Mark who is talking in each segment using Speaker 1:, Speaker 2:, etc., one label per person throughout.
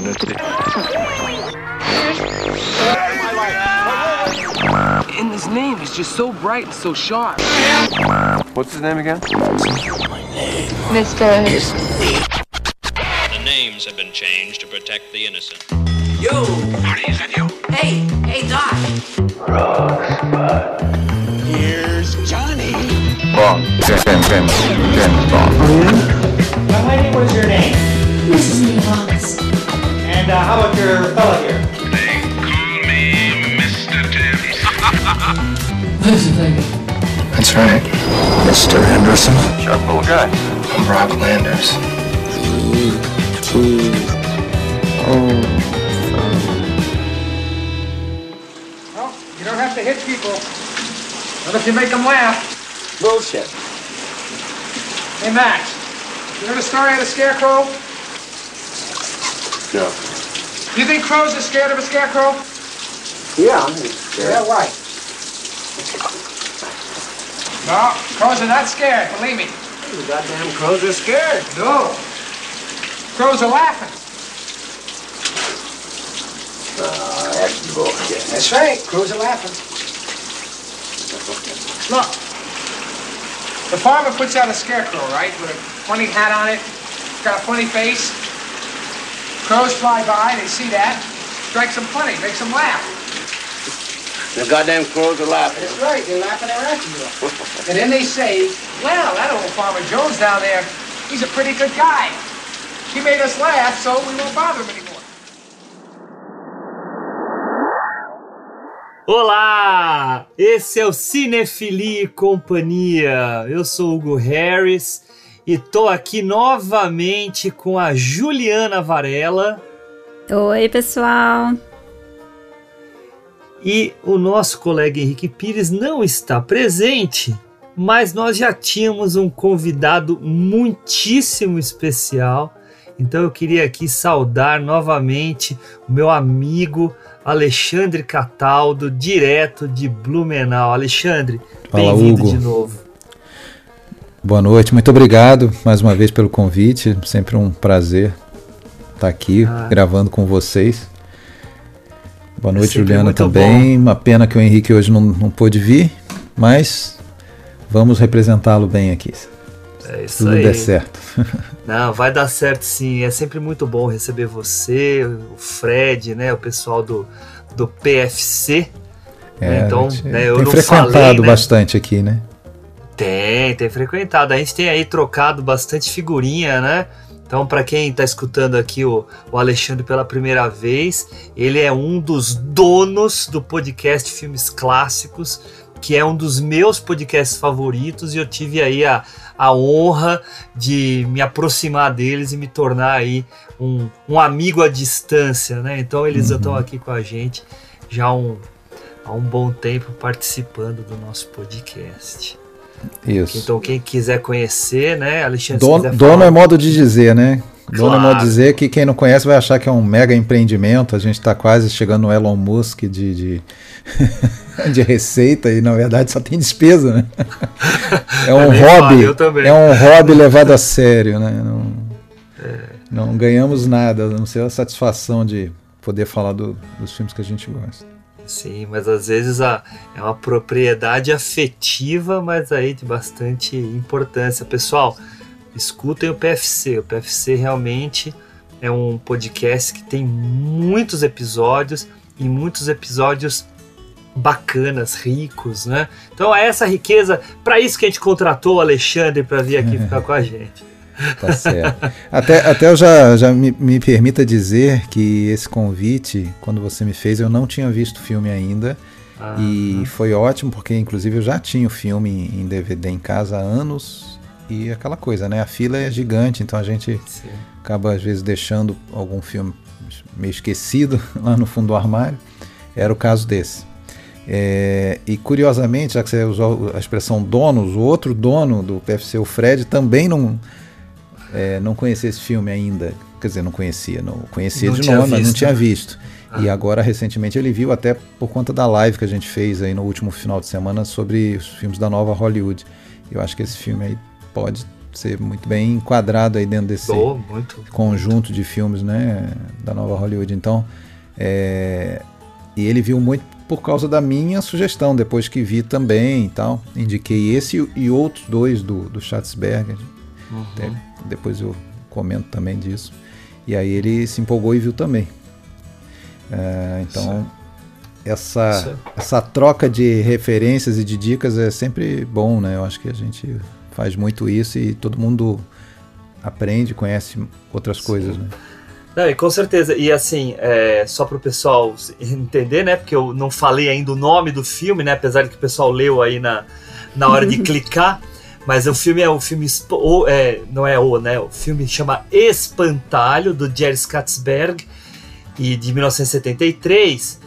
Speaker 1: vicinity.
Speaker 2: And his name is just so bright and so sharp.
Speaker 1: What's his name again?
Speaker 3: Mr.
Speaker 4: The names have been changed to protect the innocent.
Speaker 5: Yo! Marty, is that you? Hey, hey, Doc! Here's Johnny!
Speaker 1: Bond. James, James, James Bond.
Speaker 6: Young lady, what is your name?
Speaker 3: Mrs. Lee Wallace.
Speaker 6: And uh, how about your fella here?
Speaker 7: They call me Mr. Tibbs.
Speaker 8: That's right. Mr. Henderson.
Speaker 1: Sharp little guy.
Speaker 8: I'm Rock Landers.
Speaker 6: Well, you don't have to hit people. Not if you make them laugh.
Speaker 5: Bullshit.
Speaker 6: Hey, Max. You know the story of the scarecrow?
Speaker 1: No.
Speaker 6: You think crows are scared of a scarecrow?
Speaker 5: Yeah,
Speaker 6: Yeah, why? No, crows are not scared, believe me.
Speaker 5: the goddamn crows are scared.
Speaker 6: No. Crows are laughing.
Speaker 5: Uh, that's bullshit.
Speaker 6: That's right, crows are laughing. Look. The farmer puts out a scarecrow, right, with a funny hat on it, got a funny face. Crows fly by, they see that, strikes them funny, makes them laugh.
Speaker 5: The goddamn crows are laughing.
Speaker 6: That's right, they're laughing their asses off. And then they say, well, that old Farmer Jones down there, he's a pretty good guy. He made us laugh, so we won't bother him anymore.
Speaker 9: Olá! Esse é o Cinefilia e Companhia. Eu sou o Hugo Harris e tô aqui novamente com a Juliana Varela
Speaker 10: Oi, pessoal.
Speaker 9: e o nosso colega Henrique Pires não está presente, mas nós já tínhamos um convidado muitíssimo especial. Então eu queria aqui saudar novamente o meu amigo Alexandre Cataldo, direto de Blumenau. Alexandre, bem-vindo de novo.
Speaker 11: Boa noite, muito obrigado mais uma vez pelo convite. Sempre um prazer estar aqui
Speaker 9: Ah.
Speaker 11: gravando com vocês. Boa noite,
Speaker 9: sempre
Speaker 11: Juliana, também. Uma pena que o Henrique hoje não, não pôde vir, mas vamos representá-lo bem aqui.
Speaker 9: É isso
Speaker 11: Tudo
Speaker 9: aí.
Speaker 11: der certo.
Speaker 9: Não, vai dar certo sim. É sempre muito bom receber você, o Fred, né, o pessoal do, do PFC.
Speaker 11: É,
Speaker 9: então, né, eu
Speaker 11: tem
Speaker 9: não
Speaker 11: frequentado
Speaker 9: falei, né?
Speaker 11: bastante aqui, né?
Speaker 9: Tem, tem frequentado. A gente tem aí trocado bastante figurinha, né? Então, para quem está escutando aqui o, o Alexandre pela primeira vez, ele é um dos donos do podcast Filmes Clássicos, que é um dos meus podcasts favoritos, e eu tive aí a, a honra de me aproximar deles e me tornar aí um, um amigo à distância, né? Então, eles
Speaker 11: Uhum.
Speaker 9: estão aqui com a gente já há um, há um bom tempo participando do nosso podcast.
Speaker 11: Isso.
Speaker 9: Então, quem quiser conhecer, né, Alexandre, se
Speaker 11: Dono,
Speaker 9: falar-
Speaker 11: é modo de dizer, né? Dono é modo
Speaker 9: Claro.
Speaker 11: de dizer que quem não conhece vai achar que é um mega empreendimento. A gente está quase chegando no Elon Musk de, de, de receita e na verdade só tem despesa, né? É um
Speaker 9: nem falo,
Speaker 11: hobby. É um hobby levado a sério, né? Não, não ganhamos nada, a não ser a satisfação de poder falar do- dos filmes que a gente gosta.
Speaker 9: Sim, mas às vezes a, é uma propriedade afetiva, mas aí de bastante importância. Pessoal, escutem o PFC. O PFC realmente é um podcast que tem muitos episódios e muitos episódios bacanas, ricos, né? Então é essa riqueza, para isso que a gente contratou o Alexandre para vir aqui ficar com a gente.
Speaker 11: Tá certo. até, até eu já, já me, me permita dizer que esse convite, quando você me fez, eu não tinha visto o filme ainda.
Speaker 9: Ah,
Speaker 11: E foi ótimo, porque inclusive eu já tinha o filme em em DVD em casa há anos. E aquela coisa, né? A fila é gigante, então a gente
Speaker 9: sim.
Speaker 11: acaba às vezes deixando algum filme meio esquecido lá no fundo do armário. Era o caso desse. É, e curiosamente, já que você usou a expressão donos, o outro dono do PFC, o Fred, também não, é, não conhecia esse filme ainda. Quer dizer, não conhecia, não conhecia
Speaker 9: Não
Speaker 11: de nome, mas não tinha visto. E
Speaker 9: Ah.
Speaker 11: agora, recentemente, ele viu até por conta da live que a gente fez aí no último final de semana sobre os filmes da nova Hollywood. Eu acho que esse filme aí pode ser muito bem enquadrado aí dentro desse
Speaker 9: Tô, muito.
Speaker 11: conjunto de filmes, né, da nova Hollywood. Então, é, e ele viu muito por causa da minha sugestão, depois que vi também e tal. Indiquei esse e- e outros dois do, do Schatzberger. Até depois eu comento também disso. E aí ele se empolgou e viu também. É, então, essa, essa troca de referências e de dicas é sempre bom, né? Eu acho que a gente faz muito isso e todo mundo aprende, conhece outras coisas, né?
Speaker 9: Não, e com certeza. E assim, é, só para o pessoal entender, né? Porque eu não falei ainda o nome do filme, né? Apesar de que o pessoal leu aí na, na hora de clicar. Mas o filme é o filme. Esp- o- é, não é o, né? O filme chama Espantalho, do Jerry Skatzberg, e de 1973.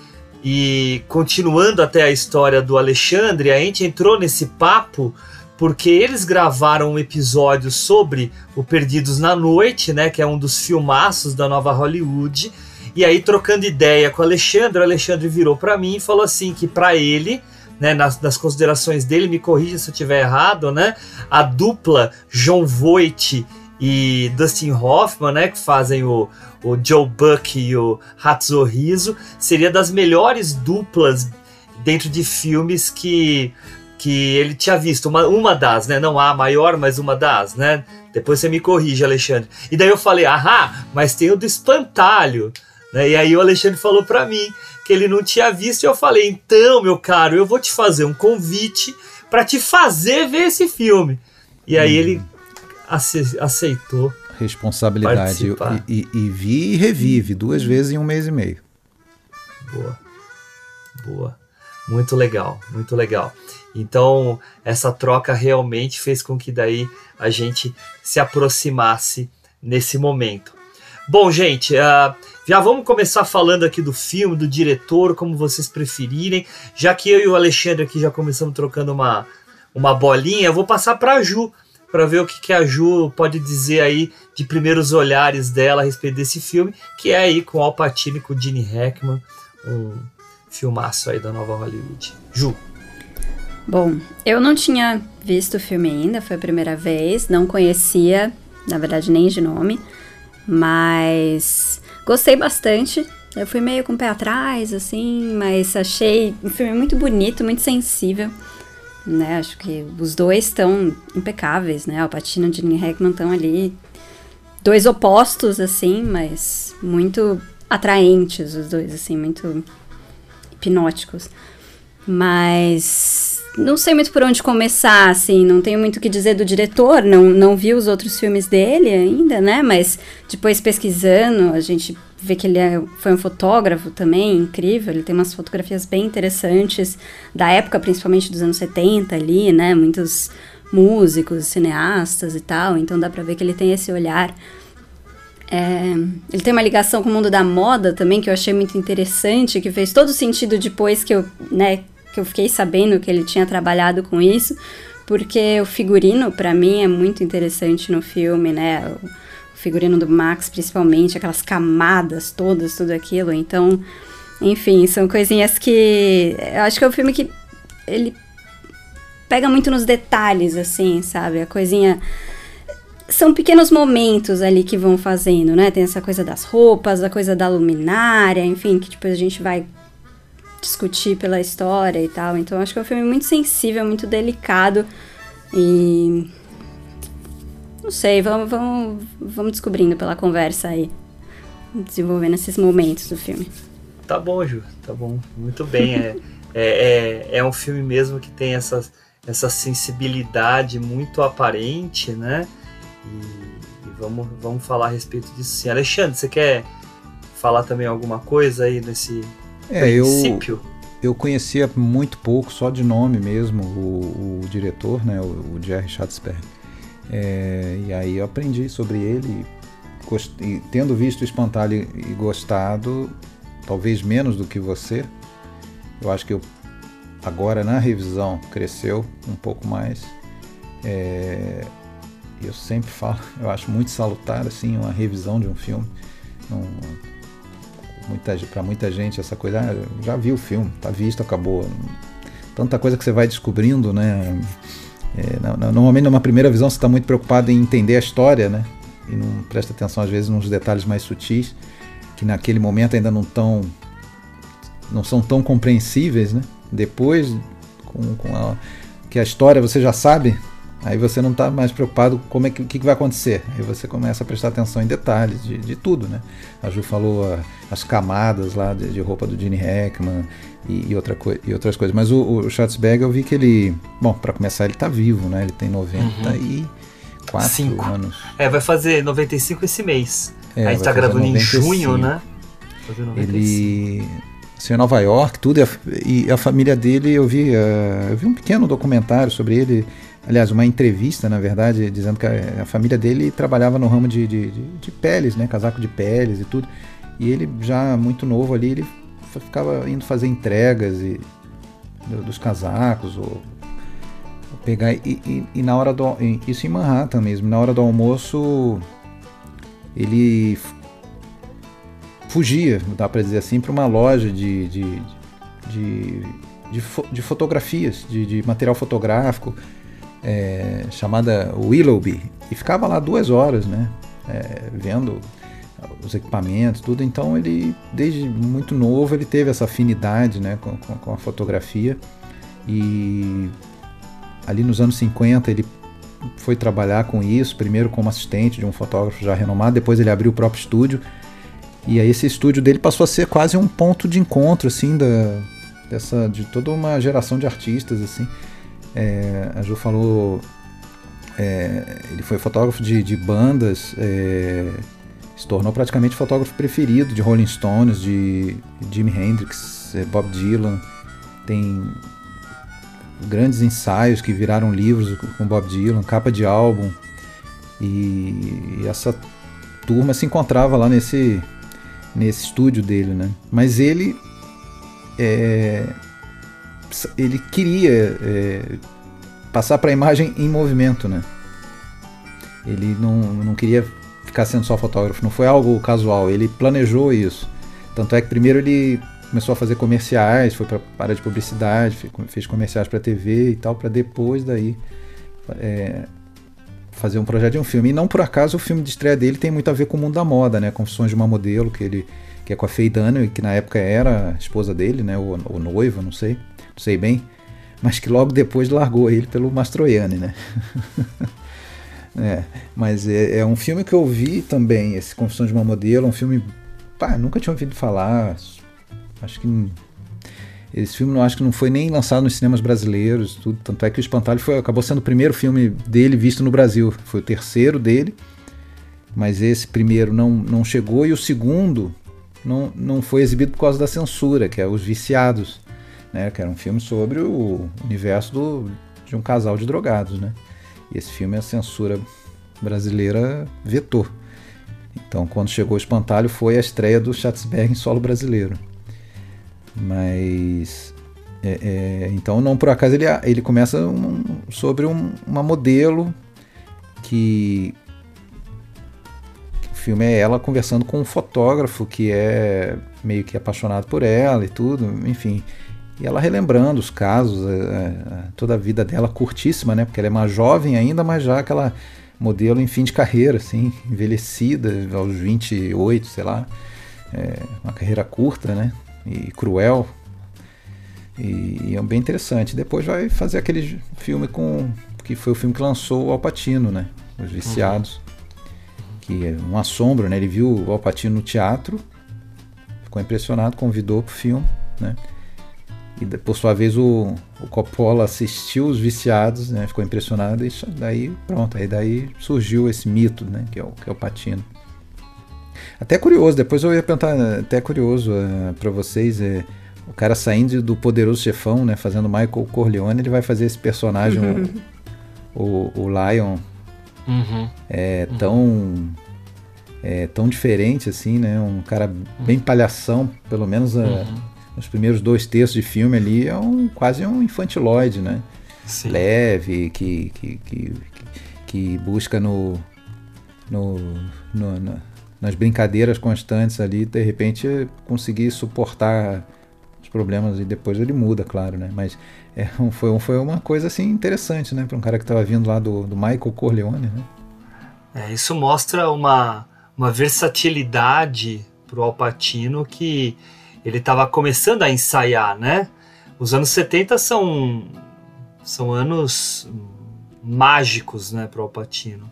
Speaker 9: E continuando até a história do Alexandre, a gente entrou nesse papo porque eles gravaram um episódio sobre o Perdidos na Noite, né, que é um dos filmaços da nova Hollywood. E aí trocando ideia com o Alexandre, o Alexandre virou para mim e falou assim que para ele, né, nas, nas considerações dele, me corrija se eu estiver errado, né, a dupla John Voight e Dustin Hoffman, né, que fazem o, o Joe Buck e o Hatsuhiro, seria das melhores duplas dentro de filmes que que ele tinha visto, uma, uma das, né? Não a maior, mas uma das, né? Depois você me corrige, Alexandre. E daí eu falei, ahá, mas tem o do espantalho. Né? E aí o Alexandre falou para mim que ele não tinha visto, e eu falei, então, meu caro, eu vou te fazer um convite para te fazer ver esse filme. E aí ele ace- aceitou.
Speaker 11: Responsabilidade. E, e- e vi e revive duas vezes em um mês e meio.
Speaker 9: Boa. Boa. Muito legal, muito legal. Então, essa troca realmente fez com que daí a gente se aproximasse nesse momento. Bom, gente, ah, já vamos começar falando aqui do filme, do diretor, como vocês preferirem. Já que eu e o Alexandre aqui já começamos trocando uma, uma bolinha, eu vou passar para a Ju, para ver o que, que a Ju pode dizer aí de primeiros olhares dela a respeito desse filme, que é aí com Al Pacino e com o Gene Hackman, um filmaço aí da nova Hollywood. Ju.
Speaker 10: Bom, eu não tinha visto o filme ainda, foi a primeira vez, não conhecia, na verdade nem de nome, mas gostei bastante. Eu fui meio com o pé atrás, assim, mas achei um filme muito bonito, muito sensível. Né? Acho que os dois estão impecáveis, né? O Patino e o Gene Hackman estão ali, dois opostos, assim, mas muito atraentes os dois, assim, muito hipnóticos. Mas não sei muito por onde começar, assim, não tenho muito o que dizer do diretor, não, não vi os outros filmes dele ainda, né? Mas depois pesquisando, a gente vê que ele é- foi um fotógrafo também, incrível, ele tem umas fotografias bem interessantes, da época, principalmente dos anos 70 ali, né? Muitos músicos, cineastas e tal, então dá pra ver que ele tem esse olhar é, ele tem uma ligação com o mundo da moda também, que eu achei muito interessante, que fez todo sentido depois que eu, né, que eu fiquei sabendo que ele tinha trabalhado com isso, porque o figurino, pra mim, é muito interessante no filme, né? O, o figurino do Max, principalmente, aquelas camadas todas, tudo aquilo. Então, enfim, são coisinhas que. Eu acho que é um filme que ele pega muito nos detalhes, assim, sabe? A coisinha são pequenos momentos ali que vão fazendo, né? Tem essa coisa das roupas, a coisa da luminária, enfim, que depois a gente vai discutir pela história e tal. Então acho que é um filme muito sensível, muito delicado e não sei, vamos, vamos, vamos descobrindo pela conversa aí, desenvolvendo esses momentos do filme.
Speaker 9: Tá bom, Ju, tá bom. Muito bem. É, é, é, é um filme mesmo que tem essa, essa sensibilidade muito aparente, né? E, e vamos, vamos falar a respeito disso sim. Alexandre, você quer falar também alguma coisa aí nesse
Speaker 11: É, eu,
Speaker 9: princípio?
Speaker 11: eu conhecia muito pouco, só de nome mesmo, o, o diretor, né, o, o Jerry Schatzberg. É, e aí eu aprendi sobre ele, gost- e tendo visto o Espantalho e, e gostado, talvez menos do que você, eu acho que eu, agora na revisão cresceu um pouco mais. É, eu sempre falo, eu acho muito salutar assim uma revisão de um filme. Não, muita, para muita gente essa coisa, ah, já vi o filme, tá visto, acabou. Tanta coisa que você vai descobrindo, né? É, na- normalmente numa primeira visão você está muito preocupado em entender a história, né? E não presta atenção às vezes nos detalhes mais sutis que naquele momento ainda não tão não são tão compreensíveis, né? Depois com, com a, que a história você já sabe, aí você não está mais preocupado como é que, o que que vai acontecer. Aí você começa a prestar atenção em detalhes de, de tudo, né? A Ju falou a- as camadas lá de, de roupa do Gene Hackman e, e outra coi- e outras coisas. Mas o, o Schatzberg eu vi que ele, bom, para começar ele está vivo, né? Ele tem 94
Speaker 9: Cinco.
Speaker 11: anos.
Speaker 9: É, vai fazer 95 esse mês.
Speaker 11: É,
Speaker 9: a gente tá gravando em
Speaker 11: 95.
Speaker 9: junho, né? Fazer 95.
Speaker 11: Ele nasceu em Nova York, tudo, e a, e a família dele, eu vi, eh, eu vi um pequeno documentário sobre ele, aliás, uma entrevista, na verdade, dizendo que a, a família dele trabalhava no ramo de, de, de- de peles, né, casaco de peles e tudo, e ele já muito novo ali, ele ficava indo fazer entregas e, do- dos casacos, ou, pegar, e, e, e na hora do, isso em Manhattan mesmo, na hora do almoço, ele fugia, dá para dizer assim, para uma loja de, de, de, de, fo- de fotografias, de, de material fotográfico, é, chamada Willoughby, e ficava lá duas horas, né, é, vendo os equipamentos, tudo. Então ele, desde muito novo, ele teve essa afinidade, né, com, com, com a fotografia e ali nos anos 50 ele foi trabalhar com isso, primeiro como assistente de um fotógrafo já renomado, depois ele abriu o próprio estúdio e aí esse estúdio dele passou a ser quase um ponto de encontro, assim, da, dessa, de toda uma geração de artistas, assim. É, a Ju falou, é, ele foi fotógrafo de, de bandas, é, se tornou praticamente fotógrafo preferido de Rolling Stones, de Jimi Hendrix, é, Bob Dylan, tem grandes ensaios que viraram livros com Bob Dylan, capa de álbum, e essa turma se encontrava lá nesse nesse estúdio dele, né? Mas ele é, ele queria é, passar para a imagem em movimento, né? Ele não, não queria ficar sendo só fotógrafo, não foi algo casual, ele planejou isso. Tanto é que primeiro ele começou a fazer comerciais, foi para área de publicidade, fe- fez comerciais para TV e tal, para depois daí é, fazer um projeto de um filme. E não por acaso o filme de estreia dele tem muito a ver com o mundo da moda, né? Confissões de uma modelo, que ele que é com a Faye Dunaway, que na época era esposa dele, né? Ou, ou noiva, não sei, sei bem. Mas que logo depois largou ele pelo Mastroianni, né? é, mas é, é um filme que eu vi também, esse Confissões de uma Modelo, um filme, pá, nunca tinha ouvido falar. Acho que esse filme não acho que não foi nem lançado nos cinemas brasileiros, tudo. Tanto é que o Espantalho foi, acabou sendo o primeiro filme dele visto no Brasil. Foi o terceiro dele, mas esse primeiro não, não chegou e o segundo não, não foi exibido por causa da censura, que é Os Viciados, né? Que era um filme sobre o universo do, de um casal de drogados, né? E esse filme a censura brasileira vetou. Então, quando chegou o Espantalho, foi a estreia do Schatzberg em solo brasileiro. Mas. é, é, então, não por acaso, ele, ele começa um- sobre um- uma modelo que. O filme é ela conversando com um fotógrafo que é meio que apaixonado por ela e tudo, enfim. E ela relembrando os casos, é, é, toda a vida dela curtíssima, né? Porque ela é mais jovem ainda, mas já aquela modelo em fim de carreira, assim, envelhecida, aos 28, sei lá. É, uma carreira curta, né? E cruel. E, e é bem interessante. Depois vai fazer aquele filme com. que foi o filme que lançou o Alpatino, né? Os Viciados. Que é um assombro, né? Ele viu o Alpatino no teatro, ficou impressionado, convidou pro filme, né? E por sua vez o, o Coppola assistiu os viciados, né? Ficou impressionado e daí pronto, aí daí surgiu esse mito, né? Que é o, que é o Patino. Até curioso, depois eu ia perguntar, até curioso para vocês, é, o cara saindo do poderoso chefão, né? Fazendo Michael Corleone, ele vai fazer esse personagem, o, o, o Lion,
Speaker 9: Uhum.
Speaker 11: é tão é tão diferente assim, né? Um cara bem palhação, pelo menos a-
Speaker 9: Uhum.
Speaker 11: Os primeiros dois terços de filme ali é um quase um infantiloide, né?
Speaker 9: Sim.
Speaker 11: Leve, que, que, que, que busca no, no, no- na- nas brincadeiras constantes ali, de repente conseguir suportar os problemas e depois ele muda, claro, né? Mas é, foi, foi uma coisa assim interessante, né? Para um cara que estava vindo lá do, do Michael Corleone, né?
Speaker 9: É, isso mostra uma, uma versatilidade pro Alpatino que ele estava começando a ensaiar, né? Os anos 70 são, são anos mágicos, né, pro Alpatino.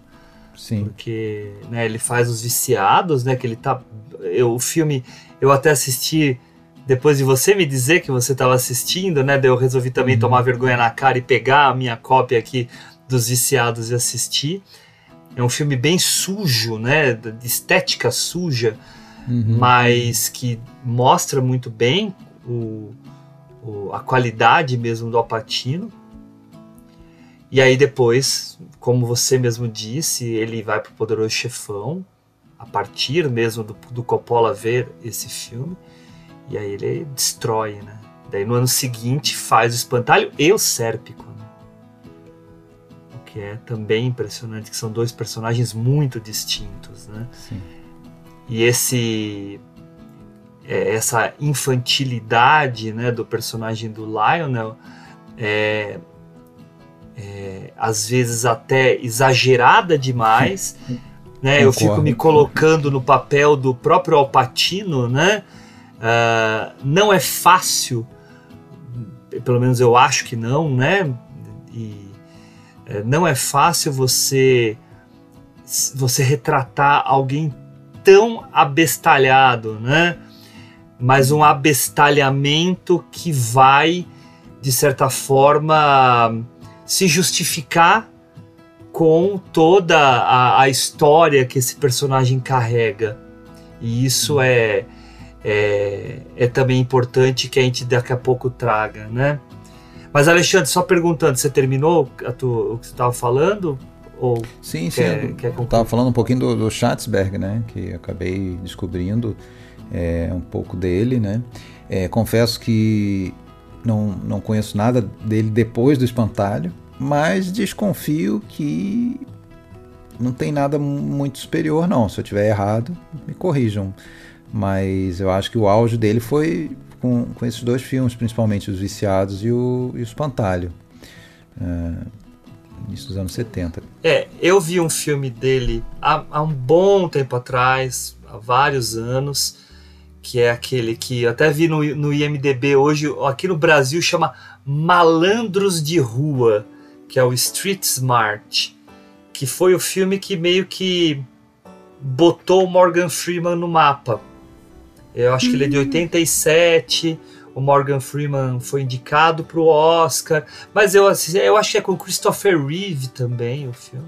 Speaker 11: Sim.
Speaker 9: Porque né, ele faz os viciados, né? Que ele tá. Eu, o filme eu até assisti depois de você me dizer que você estava assistindo, né? Daí eu resolvi também tomar vergonha na cara e pegar a minha cópia aqui dos viciados e assistir. É um filme bem sujo, né? De estética suja,
Speaker 11: Uhum.
Speaker 9: mas que mostra muito bem o, o- a qualidade mesmo do Alpatino. E aí depois, como você mesmo disse, ele vai pro Poderoso Chefão, a partir mesmo do, do Coppola ver esse filme, e aí ele destrói, né? Daí no ano seguinte faz o Espantalho e o Sérpico, né? O que é também impressionante, que são dois personagens muito distintos, né?
Speaker 11: Sim.
Speaker 9: E esse é, essa infantilidade né, do personagem do Lionel é, é, às vezes até exagerada demais. né? Eu fico me colocando no papel do próprio Alpatino, né? Ah, não é fácil, pelo menos eu acho que não, né? E é, não é fácil você você retratar alguém tão abestalhado, né? Mas um abestalhamento que vai, de certa forma, se justificar com toda a, a história que esse personagem carrega. E isso é, é, é também importante que a gente daqui a pouco traga, né? Mas Alexandre, só perguntando, você terminou o que você estava falando? Ou
Speaker 11: Sim, sim.
Speaker 9: quer,
Speaker 11: eu
Speaker 9: quer concluir?
Speaker 11: Tava falando um pouquinho do, do Schatzberg, né? Que acabei descobrindo é, um pouco dele, né? É, confesso que não, não conheço nada dele depois do Espantalho, mas desconfio que não tem nada muito superior, não. Se eu tiver errado, me corrijam. Mas eu acho que o auge dele foi com, com esses dois filmes, principalmente Os Viciados e o, e o Espantalho. É, início dos anos 70.
Speaker 9: É, eu vi um filme dele há, há um bom tempo atrás, há vários anos, que é aquele que eu até vi no, no IMDB hoje, aqui no Brasil chama Malandros de Rua, que é o Street Smart, que foi o filme que meio que botou o Morgan Freeman no mapa. Eu acho que ele é de 87, o Morgan Freeman foi indicado para o Oscar, mas eu, assisti- eu acho que é com Christopher Reeve também o filme.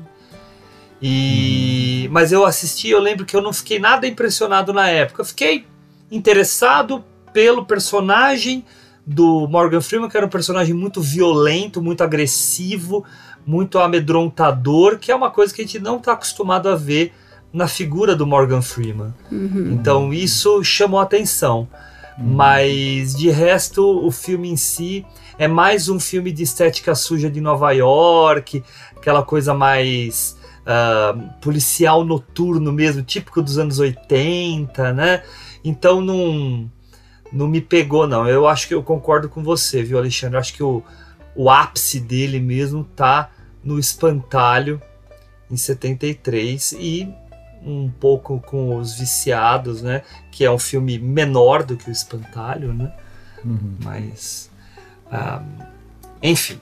Speaker 9: E, Mas eu assisti, eu lembro que eu não fiquei nada impressionado na época. Eu fiquei interessado pelo personagem do Morgan Freeman, que era um personagem muito violento, muito agressivo, muito amedrontador, que é uma coisa que a gente não está acostumado a ver na figura do Morgan Freeman. Então isso chamou a atenção. Mas de resto, o filme em si é mais um filme de estética suja de Nova York, aquela coisa mais ah, policial noturno mesmo, típico dos anos 80, né? Então não, não me pegou, não. Eu acho que eu concordo com você, viu, Alexandre? Eu acho que o, o ápice dele mesmo tá no Espantalho em 73 e um pouco com Os Viciados, né? Que é um filme menor do que o Espantalho, né? Mas. ah, enfim.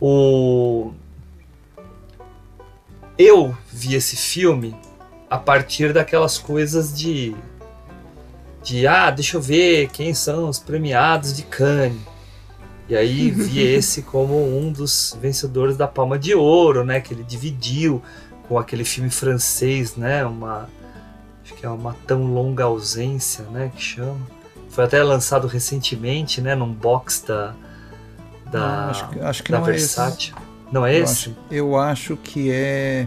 Speaker 9: O. Eu vi esse filme a partir daquelas coisas de. De, ah, deixa eu ver quem são os premiados de Cannes. E aí vi esse como um dos vencedores da Palma de Ouro, né? Que ele dividiu com aquele filme francês, né? Uma acho que é uma tão longa ausência, né? Que chama. Foi até lançado recentemente, né? Num box da da,
Speaker 11: Não, acho que- acho que
Speaker 9: da
Speaker 11: não é esse.
Speaker 9: Não é
Speaker 11: Eu
Speaker 9: esse?
Speaker 11: acho, eu acho que é.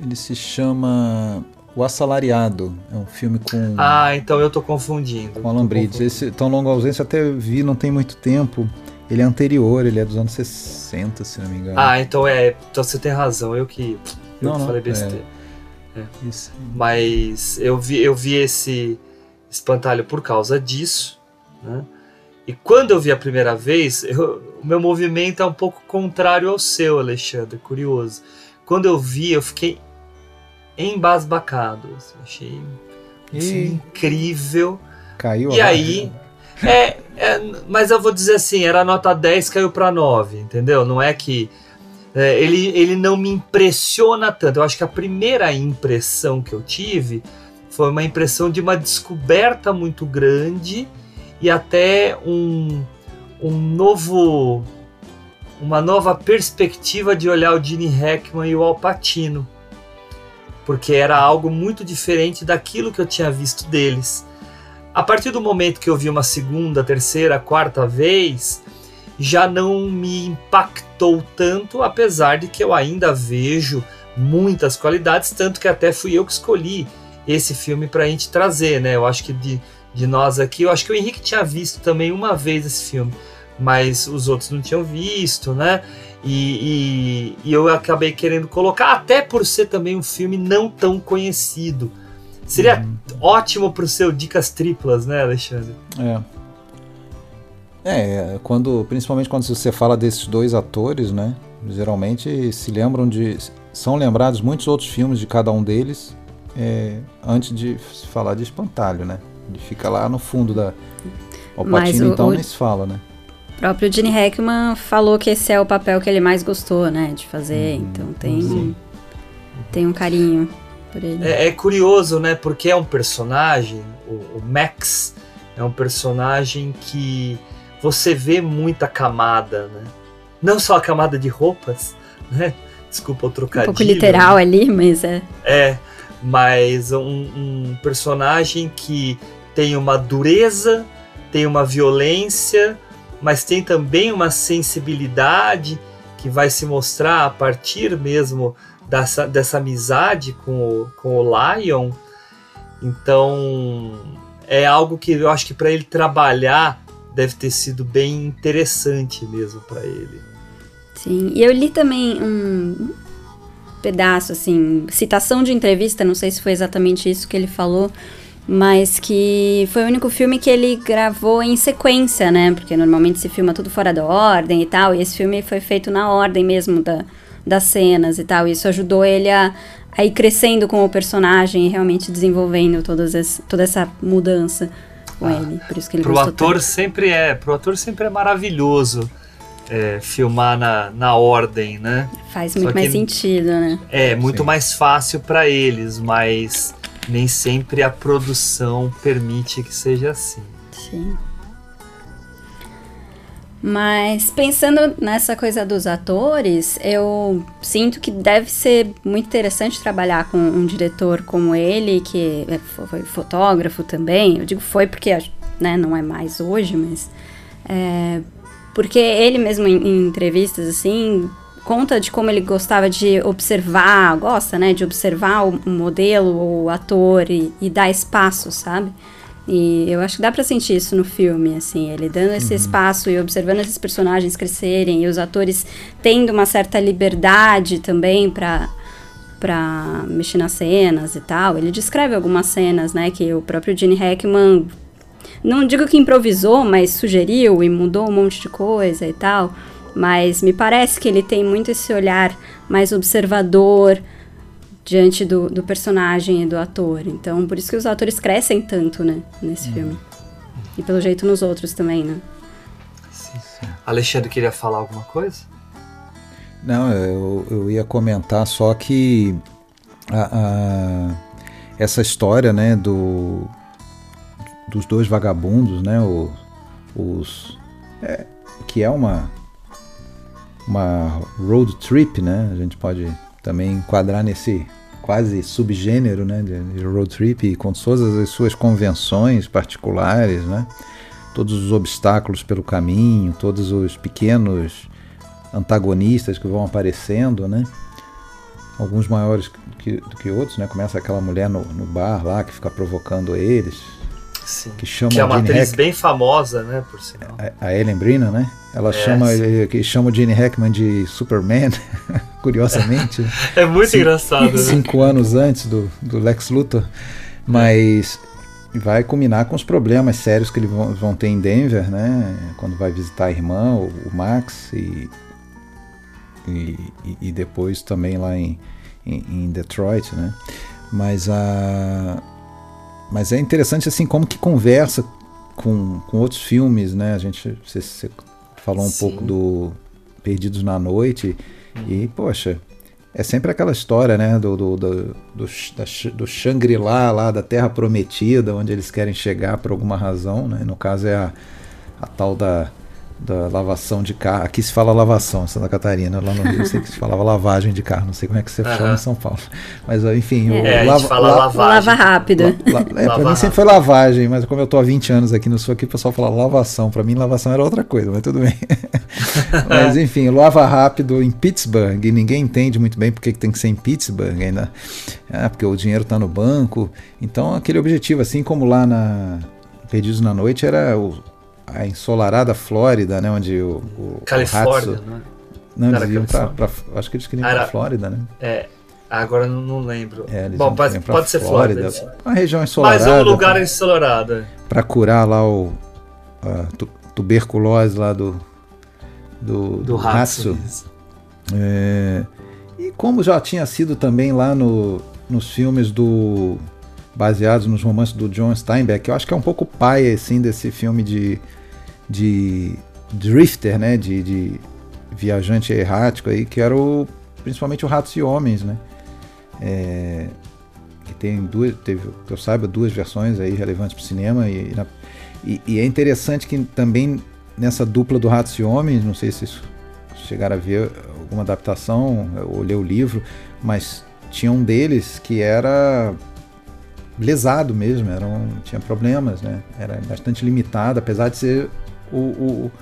Speaker 11: Ele se chama O Assalariado. É um filme com,
Speaker 9: Ah, então eu tô confundindo.
Speaker 11: com Alan
Speaker 9: confundindo.
Speaker 11: Esse Tão Longa Ausência eu até vi, não tem muito tempo. Ele é anterior, ele é dos anos 60, se não me engano.
Speaker 9: Ah, então é. Então você tem razão. Eu que,
Speaker 11: Não, não,
Speaker 9: falei
Speaker 11: é.
Speaker 9: besteira.
Speaker 11: Isso.
Speaker 9: Mas eu vi, eu vi esse espantalho por causa disso. Né? E quando eu vi a primeira vez, eu, o meu movimento é um pouco contrário ao seu, Alexandre, curioso. Quando eu vi, eu fiquei embasbacado. Assim, achei
Speaker 11: E-
Speaker 9: incrível.
Speaker 11: Caiu
Speaker 9: E
Speaker 11: a
Speaker 9: aí, é, é, mas eu vou dizer assim, era nota 10, caiu para 9, entendeu? Não é que é, ele, ele não me impressiona tanto. Eu acho que a primeira impressão que eu tive foi uma impressão de uma descoberta muito grande e até um, um novo uma nova perspectiva de olhar o Gene Hackman e o Al Pacino. Porque era algo muito diferente daquilo que eu tinha visto deles. A partir do momento que eu vi uma segunda, terceira, quarta vez, já não me impactou tanto, apesar de que eu ainda vejo muitas qualidades, tanto que até fui eu que escolhi esse filme para a gente trazer, né? Eu acho que de, de nós aqui, eu acho que o Henrique tinha visto também uma vez esse filme, mas os outros não tinham visto, né? E, e, e eu acabei querendo colocar, até por ser também um filme não tão conhecido. Seria ótimo pro seu Dicas Triplas, né, Alexandre?
Speaker 11: É. É, quando, principalmente quando você fala desses dois atores, né? Geralmente se lembram de. São lembrados muitos outros filmes de cada um deles é, antes de se falar de espantalho, né? Ele fica lá no fundo da. O Patino,
Speaker 10: o-
Speaker 11: então,
Speaker 10: o-
Speaker 11: nem se fala, né?
Speaker 10: O próprio Gene Hackman falou que esse é o papel que ele mais gostou, né, de fazer. então tem, tem um carinho por ele.
Speaker 9: É, é curioso, né? Porque é um personagem, o, o Max é um personagem que você vê muita camada, né? Não só a camada de roupas, né? Desculpa o
Speaker 10: um
Speaker 9: trocadilho.
Speaker 10: pouco literal ali, mas é.
Speaker 9: É, mas um, um personagem que tem uma dureza, tem uma violência, mas tem também uma sensibilidade que vai se mostrar a partir mesmo dessa, dessa amizade com o, com o Lion. Então é algo que eu acho que para ele trabalhar deve ter sido bem interessante mesmo para ele.
Speaker 10: Sim, e eu li também um pedaço, assim, citação de entrevista, não sei se foi exatamente isso que ele falou, mas que foi o único filme que ele gravou em sequência, né? Porque normalmente se filma tudo fora da ordem e tal, e esse filme foi feito na ordem mesmo da, das cenas e tal, e isso ajudou ele a, a ir crescendo com o personagem e realmente desenvolvendo todas esse, toda essa mudança com ele, por isso que ele
Speaker 9: pro
Speaker 10: gostou
Speaker 9: ator
Speaker 10: tanto.
Speaker 9: sempre é pro ator sempre é maravilhoso é, filmar na, na ordem né
Speaker 10: Faz
Speaker 9: Só
Speaker 10: muito mais
Speaker 9: que-
Speaker 10: sentido, né?
Speaker 9: é muito
Speaker 11: Sim.
Speaker 9: mais fácil para eles mas nem sempre a produção permite que seja assim
Speaker 10: Sim. Mas pensando nessa coisa dos atores, eu sinto que deve ser muito interessante trabalhar com um diretor como ele, que é- foi fotógrafo também. Eu digo foi porque né, não é mais hoje, mas. é, porque ele mesmo em, em entrevistas assim conta de como ele gostava de observar, gosta, né, de observar o, modelo, o ator e, e dar espaço, sabe? E eu acho que dá pra sentir isso no filme, assim, ele dando esse espaço e observando esses personagens crescerem e os atores tendo uma certa liberdade também pra para mexer nas cenas e tal. Ele descreve algumas cenas, né, que o próprio Gene Hackman não digo que improvisou, mas sugeriu e mudou um monte de coisa e tal. Mas me parece que ele tem muito esse olhar mais observador diante do, do personagem e do ator. Então, por isso que os atores crescem tanto, né, nesse filme. E pelo jeito nos outros também, né?
Speaker 9: Alexandre queria falar alguma coisa
Speaker 11: Não, eu, eu ia comentar só que a- a- essa história, né, do, dos dois vagabundos, né, o- os, é, que é uma uma road trip, né, a gente pode também enquadrar nesse quase subgênero, né, de, road trip com todas as suas convenções particulares, né, todos os obstáculos pelo caminho, todos os pequenos antagonistas que vão aparecendo, né? Alguns maiores do que, do que outros, né? Começa aquela mulher no, no bar lá que fica provocando eles,
Speaker 9: Sim.
Speaker 11: que chama
Speaker 9: que é uma
Speaker 11: Gene
Speaker 9: atriz
Speaker 11: Hack-
Speaker 9: bem famosa né por sinal
Speaker 11: a, a Ellen Brennan, né? Ela
Speaker 9: É,
Speaker 11: chama que chama o Gene Hackman de Superman, curiosamente.
Speaker 9: é muito
Speaker 11: Sim.
Speaker 9: engraçado né?
Speaker 11: cinco anos antes do, do Lex Luthor. Mas e vai culminar com os problemas sérios que eles vão, vão ter em Denver, né? Quando vai visitar a irmã, o, o Max, e, e, e, depois também lá em, em, em, Detroit, né? Mas, a, mas é interessante assim como que conversa com, com outros filmes, né? A gente você, você falou um Sim. pouco do Perdidos na Noite hum. e poxa é sempre aquela história, né, do, do, do, do, do Shangri-La, lá da Terra Prometida, onde eles querem chegar por alguma razão, né, no caso é a, a tal da, da lavação de carro. Aqui se fala lavação em Santa Catarina, lá no Rio eu sei que se falava lavagem de carro, não sei como é que você uhum. chama em São Paulo. Mas enfim,
Speaker 9: é, o, lava, fala la, lavagem.
Speaker 10: Lava rápida.
Speaker 11: La, la, é, para mim sempre foi lavagem, mas como eu tô há 20 anos aqui no sul aqui, o pessoal fala lavação. Para mim lavação era outra coisa, mas tudo bem. mas enfim, lava rápido em Pittsburgh, e ninguém entende muito bem porque que tem que ser em Pittsburgh ainda. É, porque o dinheiro está no banco. Então aquele objetivo, assim como lá na Perdidos na Noite, era o a ensolarada Flórida, né? Onde o. o
Speaker 9: Califórnia,
Speaker 11: o né? Não, eles iam pra, pra, Acho que eles queriam ir pra Flórida, né?
Speaker 9: É. Agora não, não lembro.
Speaker 11: É,
Speaker 9: Bom, pode, pode ser Flórida. Flórida.
Speaker 11: Uma região ensolarada.
Speaker 9: Mais um lugar ensolarado.
Speaker 11: Para curar lá o. A tu, tuberculose lá do. Do, do, do Hatsu. É, e como já tinha sido também lá no, nos filmes do baseados nos romances do John Steinbeck, eu acho que é um pouco pai assim desse filme de de drifter, né, de, de viajante errático aí, que era o, principalmente o Ratos e Homens, né, é, que tem duas, teve, que eu saiba, duas versões aí relevantes para o cinema e, na, e, e, é interessante que também nessa dupla do Ratos e Homens, não sei se chegaram a ver alguma adaptação ou ler o livro, mas tinha um deles que era lesado mesmo, era um, tinha problemas, né? Era bastante limitado, apesar de ser o, o,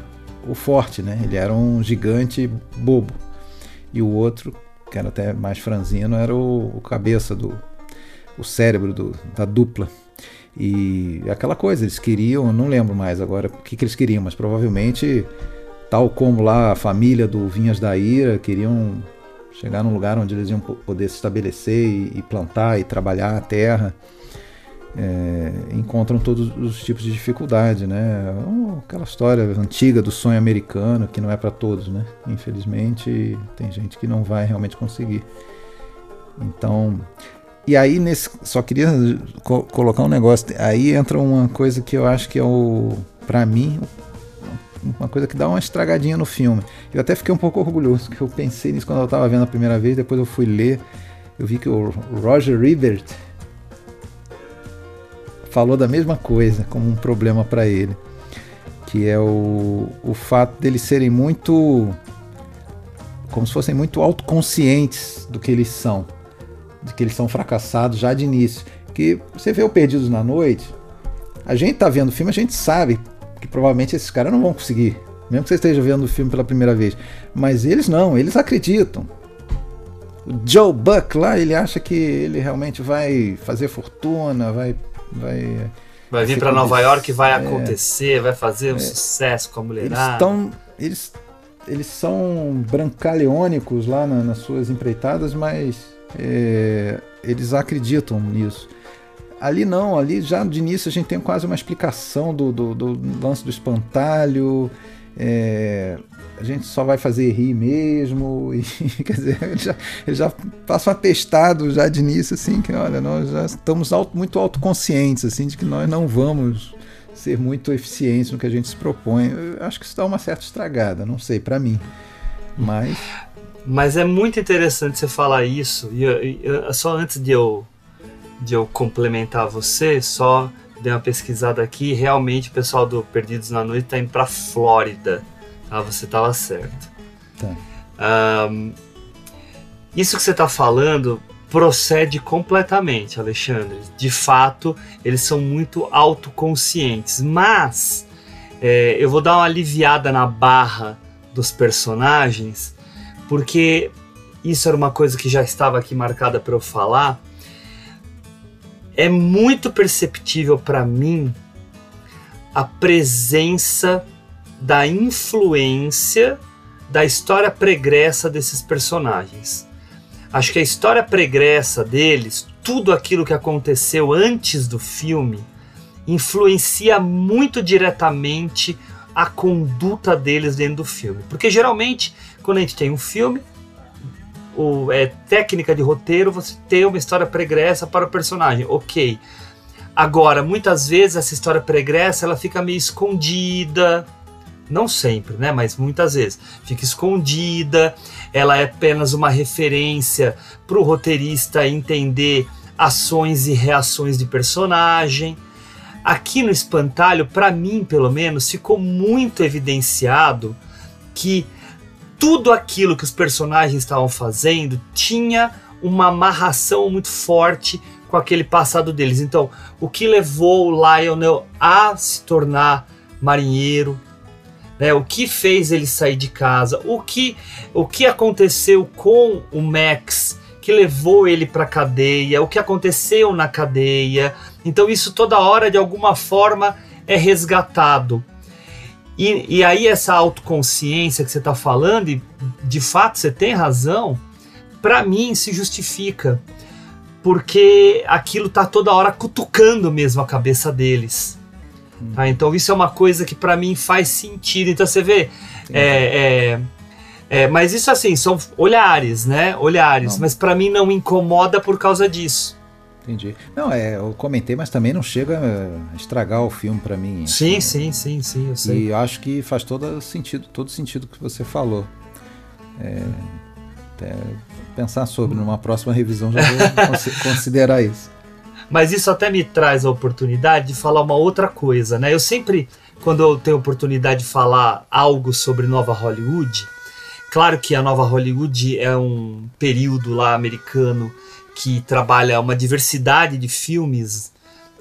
Speaker 11: o forte, né? Ele era um gigante bobo. E o outro, que era até mais franzino, era o, o cabeça do o cérebro do, da dupla. E aquela coisa, eles queriam, não lembro mais agora o que, que eles queriam, mas provavelmente, tal como lá a família do Vinhas da Ira, queriam chegar num lugar onde eles iam poder se estabelecer e plantar e trabalhar a terra é, encontram todos os tipos de dificuldade, né? Aquela história antiga do sonho americano que não é para todos, né? Infelizmente tem gente que não vai realmente conseguir. Então, e aí nesse, só queria co colocar um negócio. Aí entra uma coisa que eu acho que é o, para mim, uma coisa que dá uma estragadinha no filme. Eu até fiquei um pouco orgulhoso, que eu pensei nisso quando eu estava vendo a primeira vez, depois eu fui ler, eu vi que o Roger Ebert falou da mesma coisa como um problema para ele, que é o, o fato deles serem muito como se fossem muito autoconscientes do que eles são, de que eles são fracassados já de início. Que você vê o Perdidos na Noite, a gente tá vendo o filme, a gente sabe que provavelmente esses caras não vão conseguir, mesmo que você esteja vendo o filme pela primeira vez, mas eles não, eles acreditam. O Joe Buck lá, ele acha que ele realmente vai fazer fortuna, vai vai
Speaker 9: vai vir para Nova York, vai é, acontecer, vai fazer um é, sucesso com a mulherada.
Speaker 11: Eles estão eles eles são brancaleônicos lá na, nas suas empreitadas, mas é, eles acreditam nisso. Ali não, ali já de início a gente tem quase uma explicação do, do, do lance do espantalho. É, a gente só vai fazer rir mesmo. E, quer dizer, ele já, ele já passa um atestado já de início, assim, que olha, nós já estamos auto, muito autoconscientes, assim, de que nós não vamos ser muito eficientes no que a gente se propõe. Eu acho que isso dá uma certa estragada, não sei, para mim. Mas.
Speaker 9: Mas é muito interessante você falar isso. E, só antes de eu, de eu complementar você, só dei uma pesquisada aqui. Realmente o pessoal do Perdidos na Noite está indo para Flórida. Ah, você estava certo. Tá. Um, isso que você está falando procede completamente, Alexandre. De fato, eles são muito autoconscientes. Mas é, eu vou dar uma aliviada na barra dos personagens, porque isso era uma coisa que já estava aqui marcada para eu falar. É muito perceptível para mim a presença da influência da história pregressa desses personagens. Acho que a história pregressa deles, tudo aquilo que aconteceu antes do filme, influencia muito diretamente a conduta deles dentro do filme. Porque geralmente, quando a gente tem um filme, o, é, técnica de roteiro, você tem uma história pregressa para o personagem, ok. Agora, muitas vezes essa história pregressa ela fica meio escondida, não sempre, né? Mas muitas vezes fica escondida. Ela é apenas uma referência para o roteirista entender ações e reações de personagem. Aqui no Espantalho, para mim, pelo menos, ficou muito evidenciado que tudo aquilo que os personagens estavam fazendo tinha uma amarração muito forte com aquele passado deles. Então, o que levou o Lionel a se tornar marinheiro, né? O que fez ele sair de casa? O que o que aconteceu com o Max que levou ele para cadeia? O que aconteceu na cadeia? Então isso toda hora de alguma forma é resgatado. E, e aí essa autoconsciência que você está falando, e de fato você tem razão, para mim se justifica porque aquilo tá toda hora cutucando mesmo a cabeça deles. Tá? Então isso é uma coisa que para mim faz sentido. Então você vê, é, é, é, mas isso assim são olhares, né? Olhares. Não. Mas para mim não incomoda por causa disso.
Speaker 11: Entendi. Não, é, eu comentei, mas também não chega a estragar o filme para mim.
Speaker 9: Sim, assim, sim, sim, sim, eu sei.
Speaker 11: E eu acho que faz todo sentido, todo sentido que você falou. É, até pensar sobre numa próxima revisão já vou considerar isso.
Speaker 9: Mas isso até me traz a oportunidade de falar uma outra coisa, né? Eu sempre, quando eu tenho oportunidade de falar algo sobre Nova Hollywood, claro que a Nova Hollywood é um período lá americano que trabalha uma diversidade de filmes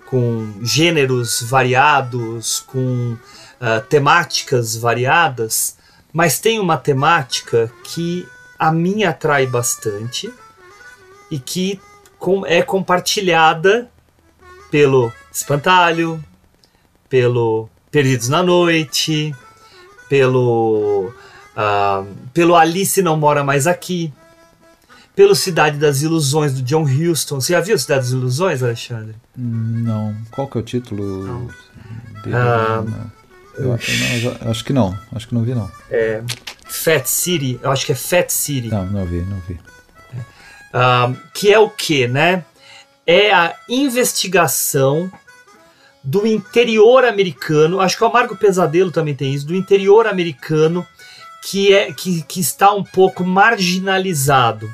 Speaker 9: com gêneros variados, com uh, temáticas variadas, mas tem uma temática que a mim atrai bastante e que com, é compartilhada pelo Espantalho, pelo Perdidos na Noite, pelo, uh, pelo Alice Não Mora Mais Aqui, pelo Cidade das Ilusões do John Huston. Você já viu Cidade das Ilusões, Alexandre?
Speaker 11: Não. Qual que é o título? Dele? Uh, eu, não, acho que não. Acho que não vi não.
Speaker 9: É, Fat City. Eu acho que é Fat City.
Speaker 11: Não, não vi, não vi
Speaker 9: uh, que é o que, né? É a investigação do interior americano. Acho que o Amargo Pesadelo também tem isso, do interior americano que é que, que está um pouco marginalizado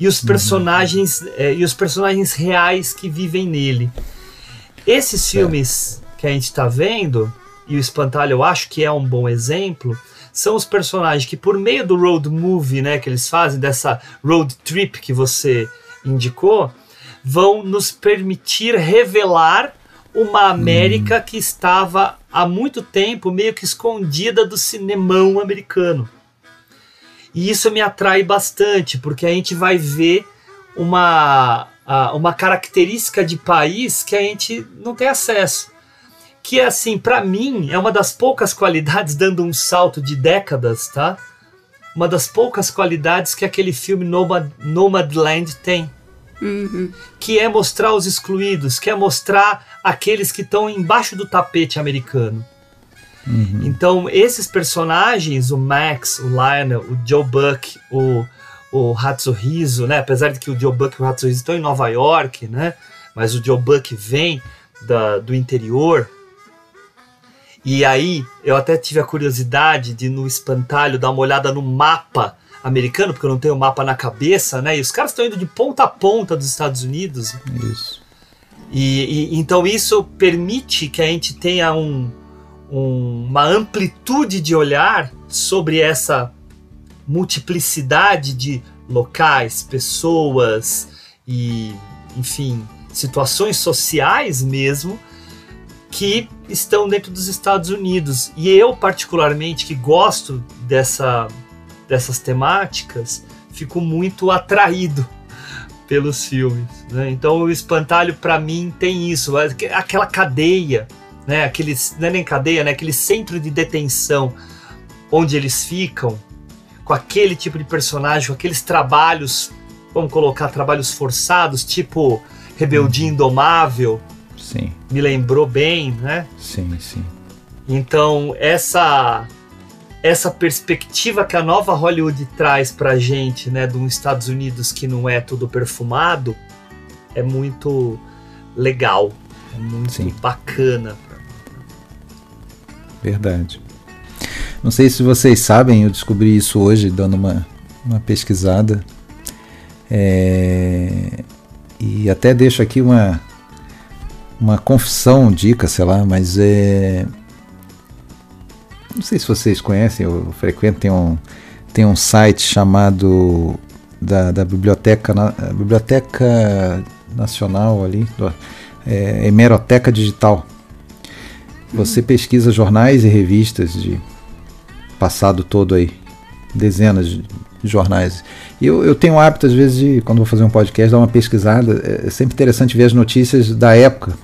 Speaker 9: e os uhum. personagens uhum. é, e os personagens reais que vivem nele. Esses filmes que a gente está vendo e o Espantalho eu acho que é um bom exemplo são os personagens que, por meio do road movie, né, que eles fazem, dessa road trip que você indicou, vão nos permitir revelar uma América hum. que estava há muito tempo meio que escondida do cinemão americano. E isso me atrai bastante, porque a gente vai ver uma, uma característica de país que a gente não tem acesso que é assim, para mim, é uma das poucas qualidades, dando um salto de décadas, tá? Uma das poucas qualidades que aquele filme Nomad, Nomadland tem.
Speaker 10: Uhum.
Speaker 9: Que é mostrar os excluídos, que é mostrar aqueles que estão embaixo do tapete americano.
Speaker 11: Uhum.
Speaker 9: Então, esses personagens, o Max, o Lionel, o Joe Buck, o, o Hatsuhizo, né? Apesar de que o Joe Buck e o Hatsuhizo estão em Nova York, né? Mas o Joe Buck vem da, do interior, e aí, eu até tive a curiosidade de no espantalho dar uma olhada no mapa americano, porque eu não tenho o mapa na cabeça, né? E os caras estão indo de ponta a ponta dos Estados Unidos.
Speaker 11: Isso.
Speaker 9: E, e então isso permite que a gente tenha um, um, uma amplitude de olhar sobre essa multiplicidade de locais, pessoas e, enfim, situações sociais mesmo que estão dentro dos Estados Unidos. E eu, particularmente, que gosto dessa, dessas temáticas, fico muito atraído pelos filmes. Né? Então, o Espantalho, para mim, tem isso, aquela cadeia, né? Aquele, não é nem cadeia, né? aquele centro de detenção onde eles ficam, com aquele tipo de personagem, com aqueles trabalhos, vamos colocar trabalhos forçados, tipo Rebeldia Indomável
Speaker 11: sim.
Speaker 9: me lembrou bem, né?
Speaker 11: Sim, sim.
Speaker 9: Então, essa essa perspectiva que a nova Hollywood traz pra gente, né, de um Estados Unidos que não é tudo perfumado, é muito legal, é muito
Speaker 11: Sim.
Speaker 9: bacana.
Speaker 11: Verdade. Não sei se vocês sabem, eu descobri isso hoje dando uma, uma pesquisada. É, e até deixo aqui uma, uma confissão, dica, sei lá, mas é. Não sei se vocês conhecem, eu frequento, tem um, tem um site chamado da, da Biblioteca, Na- Biblioteca Nacional ali, do, é, Hemeroteca Digital. Você pesquisa jornais e revistas de passado todo aí, dezenas de jornais. E eu, eu tenho o hábito, às vezes, de, quando vou fazer um podcast, dar uma pesquisada. É é sempre interessante ver as notícias da época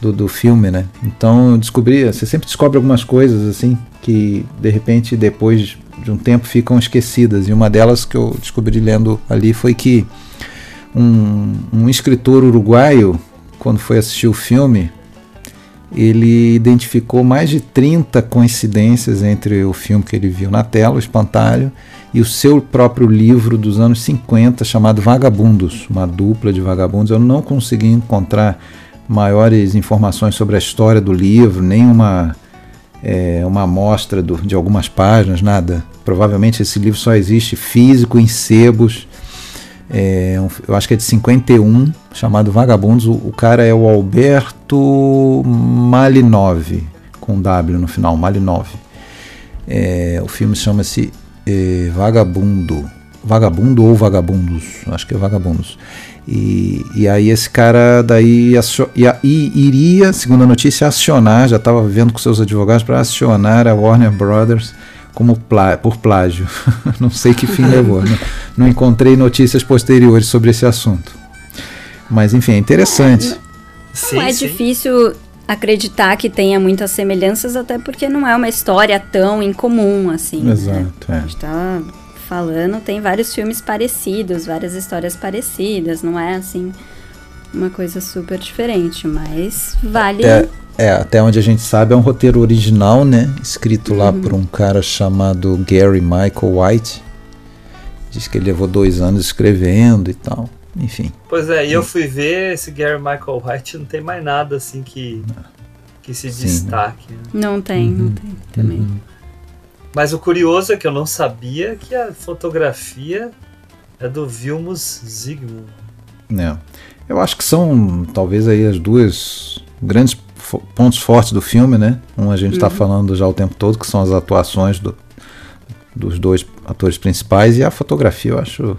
Speaker 11: do, do filme, né? Então eu descobri, você sempre descobre algumas coisas assim que de repente depois de um tempo ficam esquecidas. E uma delas que eu descobri lendo ali foi que um, um escritor uruguaio, quando foi assistir o filme, ele identificou mais de 30 coincidências entre o filme que ele viu na tela, o Espantalho, e o seu próprio livro dos anos 50 chamado Vagabundos, uma dupla de vagabundos. Eu não consegui encontrar maiores informações sobre a história do livro, nem uma, é, uma amostra do, de algumas páginas, nada. Provavelmente esse livro só existe físico em sebos. É, eu acho que é de 51, chamado Vagabundos. O, o cara é o Alberto Malinov, com W no final, Malinov. É, o filme chama-se é, Vagabundo. Vagabundo ou Vagabundos? Acho que é Vagabundos. E, e aí esse cara daí iria, segundo a notícia, acionar, já estava vendo com seus advogados para acionar a Warner Brothers como plá- por plágio. não sei que fim levou. Não, não encontrei notícias posteriores sobre esse assunto. Mas enfim, é interessante.
Speaker 9: Sim,
Speaker 10: Não é
Speaker 9: sim.
Speaker 10: difícil acreditar que tenha muitas semelhanças, até porque não é uma história tão incomum assim. né?
Speaker 11: Exato,
Speaker 10: A
Speaker 11: é.
Speaker 10: gente tá falando, tem vários filmes parecidos, várias histórias parecidas, não é assim uma coisa super diferente, mas vale.
Speaker 11: É, é, até onde a gente sabe é um roteiro original, né? Escrito lá por um cara chamado Gary Michael White. Diz que ele levou dois anos escrevendo e tal. Enfim.
Speaker 9: Pois é, e eu fui ver esse Gary Michael White, não tem mais nada assim que, que se
Speaker 11: Sim.
Speaker 9: destaque. né?
Speaker 10: Não tem, não tem também.
Speaker 11: Uhum.
Speaker 9: Mas o curioso é que eu não sabia que a fotografia é do Vilmos Zsigmond.
Speaker 11: né? Eu acho que são talvez aí as duas grandes pontos fortes do filme, né? Um a gente está falando já o tempo todo, que são as atuações do- dos dois atores principais e a fotografia, eu acho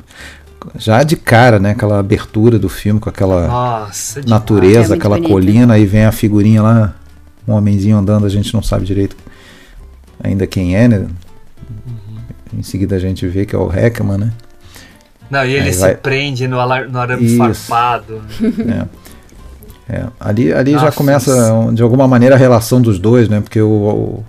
Speaker 11: já de cara, né? Aquela abertura do filme com aquela
Speaker 9: Nossa,
Speaker 11: natureza,
Speaker 10: É
Speaker 11: aquela
Speaker 10: bonito.
Speaker 11: colina, aí vem a figurinha lá, um homenzinho andando, a gente não sabe direito ainda quem é, né?
Speaker 9: Uhum.
Speaker 11: Em seguida a gente vê que é o Heckman, né?
Speaker 9: Não, e ele
Speaker 11: Aí
Speaker 9: se
Speaker 11: vai-
Speaker 9: prende no, alar- no arame
Speaker 11: Isso.
Speaker 9: farpado.
Speaker 11: É. É, ali ali já começa, de alguma maneira, a relação dos dois, né? Porque o,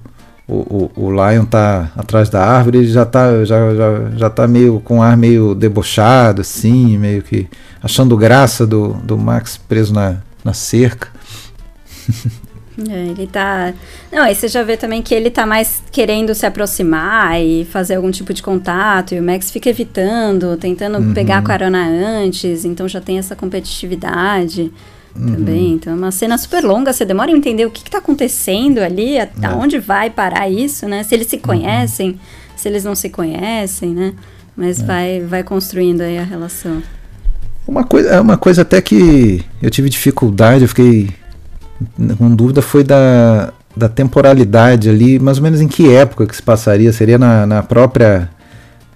Speaker 11: o, o, o Lion tá atrás da árvore, ele já tá, já, já, já tá meio com um ar meio debochado, assim, meio que achando graça do, do Max preso na, na cerca.
Speaker 10: É, ele tá. Não, aí você já vê também que ele tá mais querendo se aproximar e fazer algum tipo de contato, e o Max fica evitando, tentando
Speaker 11: Uhum.
Speaker 10: pegar a carona antes, então já tem essa competitividade
Speaker 11: Uhum.
Speaker 10: também. Então é uma cena super longa, você demora a entender o que, que tá acontecendo ali, até
Speaker 11: É.
Speaker 10: onde vai parar isso, né? Se eles
Speaker 11: Uhum.
Speaker 10: se conhecem, se eles não se conhecem, né? Mas
Speaker 11: É.
Speaker 10: vai, vai construindo aí a relação.
Speaker 11: Uma coisa, é uma coisa até que eu tive dificuldade, eu fiquei com dúvida, foi da, da temporalidade ali, mais ou menos em que época que se passaria? Seria na, na própria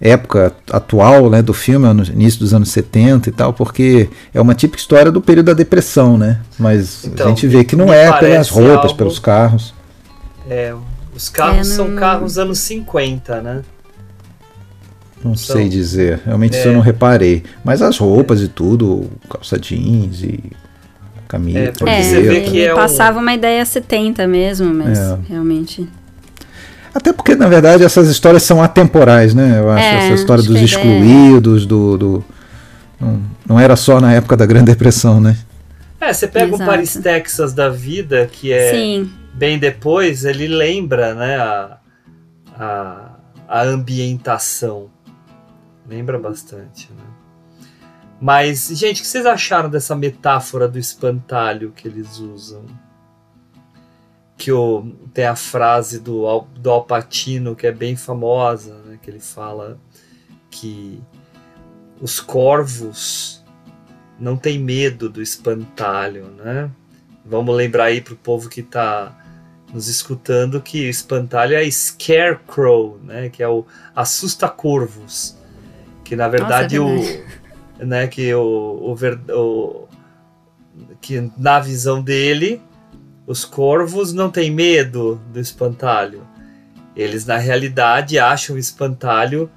Speaker 11: época atual né, do filme, no início dos anos 70 e tal, porque é uma típica história do período da depressão, né? Mas
Speaker 9: Então,
Speaker 11: a gente vê que não é pelas roupas,
Speaker 9: algo-
Speaker 11: pelos carros.
Speaker 9: É, os carros
Speaker 10: É,
Speaker 9: são
Speaker 10: não-
Speaker 9: carros anos 50, né?
Speaker 11: Não
Speaker 9: Então,
Speaker 11: sei dizer, realmente isso
Speaker 9: é.
Speaker 11: eu não reparei. Mas as roupas e tudo, calça jeans e camisa.
Speaker 9: É, porque
Speaker 10: É,
Speaker 9: você vê que é um-
Speaker 10: passava uma ideia 70 mesmo, mas
Speaker 11: É.
Speaker 10: realmente.
Speaker 11: Até porque, na verdade, essas histórias são atemporais, né? Eu acho
Speaker 10: É,
Speaker 11: essa história dos
Speaker 10: ideia
Speaker 11: excluídos, do. do não, não era só na época da Grande Depressão, né?
Speaker 9: É, você pega
Speaker 10: Exato.
Speaker 9: um Paris, Texas da vida, que é
Speaker 10: Sim.
Speaker 9: bem depois, ele lembra, né, a, a, a ambientação. Lembra bastante, né? Mas, gente, o que vocês acharam dessa metáfora do espantalho que eles usam? Que o, tem a frase do, Al- do Alpatino que é bem famosa, né? Que ele fala que os corvos não têm medo do espantalho, né? Vamos lembrar aí pro povo que tá nos escutando que o espantalho é scarecrow, né? Que é o assusta-corvos. Que na verdade
Speaker 10: é
Speaker 9: o né, que o, o, ver- o- que na visão dele os corvos não têm medo do espantalho. Eles na realidade acham o espantalho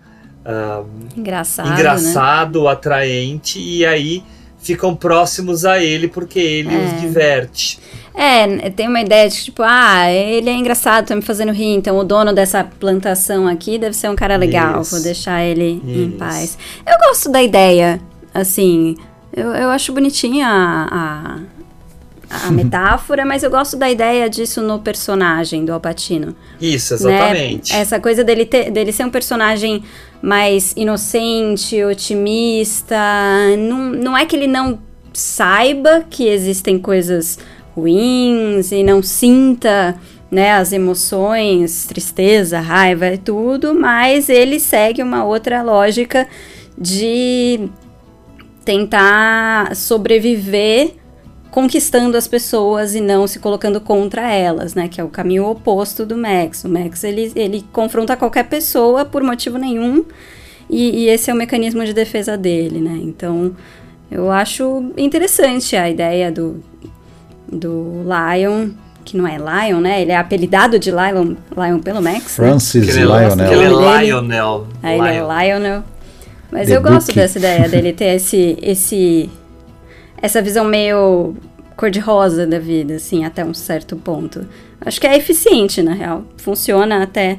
Speaker 9: ah,
Speaker 10: Engraçado, né?
Speaker 9: engraçado, atraente e aí ficam próximos a ele porque ele
Speaker 10: É.
Speaker 9: os diverte.
Speaker 10: É, tem uma ideia de tipo, ah, ele é engraçado, tá me fazendo rir, então o dono dessa plantação aqui deve ser um cara legal,
Speaker 9: Isso.
Speaker 10: vou deixar ele em
Speaker 9: Isso.
Speaker 10: paz. Eu gosto da ideia, assim, eu, eu acho bonitinha a, a, metáfora, mas eu gosto da ideia disso no personagem do Alpatino.
Speaker 9: Isso,
Speaker 10: né?
Speaker 9: exatamente.
Speaker 10: Essa coisa dele, ter, dele ser um personagem mais inocente, otimista. Não, não é que ele não saiba que existem coisas ruins e não sinta né, as emoções, tristeza, raiva e tudo, mas ele segue uma outra lógica de tentar sobreviver conquistando as pessoas e não se colocando contra elas, né? Que é o caminho oposto do Max. O Max, ele, ele confronta qualquer pessoa por motivo nenhum e, e esse é o mecanismo de defesa dele, né? Então, eu acho interessante a ideia do, do Lion, que não é Lion, né? Ele é apelidado de Lion, Lion pelo Max, né?
Speaker 11: Francis
Speaker 9: Que ele é-
Speaker 11: Lionel.
Speaker 9: ele é Lionel.
Speaker 10: Aí ele é
Speaker 9: Lion.
Speaker 10: Lionel. Mas
Speaker 11: The
Speaker 10: eu gosto
Speaker 11: Book.
Speaker 10: dessa ideia dele ter esse, esse, essa visão meio cor-de-rosa da vida, assim, até um certo ponto. Acho que é eficiente, na real. Funciona até,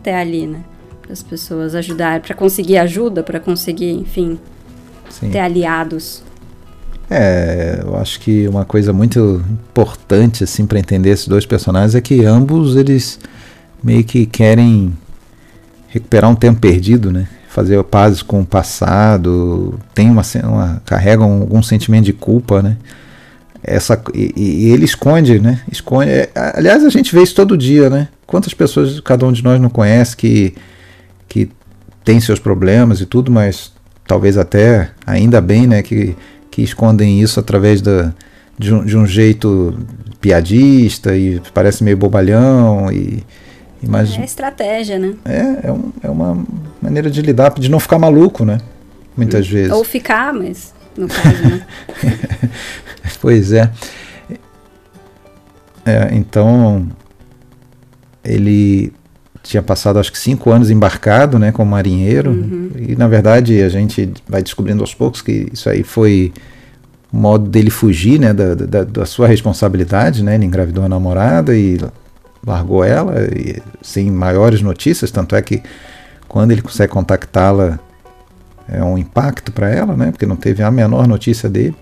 Speaker 10: até ali, né? Para as pessoas ajudar, para conseguir ajuda, para conseguir, enfim,
Speaker 11: Sim.
Speaker 10: ter aliados.
Speaker 11: É, eu acho que uma coisa muito importante assim para entender esses dois personagens é que ambos eles meio que querem recuperar um tempo perdido, né? Fazer pazes com o passado, tem uma, uma carregam algum sentimento de culpa, né? Essa e, e ele esconde, né? Esconde. é, aliás, a gente vê isso todo dia, né? Quantas pessoas cada um de nós não conhece que que tem seus problemas e tudo, mas talvez até ainda bem, né, que, que escondem isso através da, de, um, de um jeito piadista e parece meio bobalhão e,
Speaker 10: É estratégia, né?
Speaker 11: é, é, um- é uma maneira de lidar, de não ficar maluco, né? Muitas vezes.
Speaker 10: Ou ficar, mas no caso, né?
Speaker 11: Pois é. É, então ele tinha passado acho que cinco anos embarcado, né, como marinheiro e na verdade a gente vai descobrindo aos poucos que isso aí foi o modo dele fugir, né, da, da, da sua responsabilidade, né, ele engravidou a namorada e largou ela e, sem maiores notícias, tanto é que quando ele consegue contactá-la é um impacto para ela, né, porque não teve a menor notícia dele.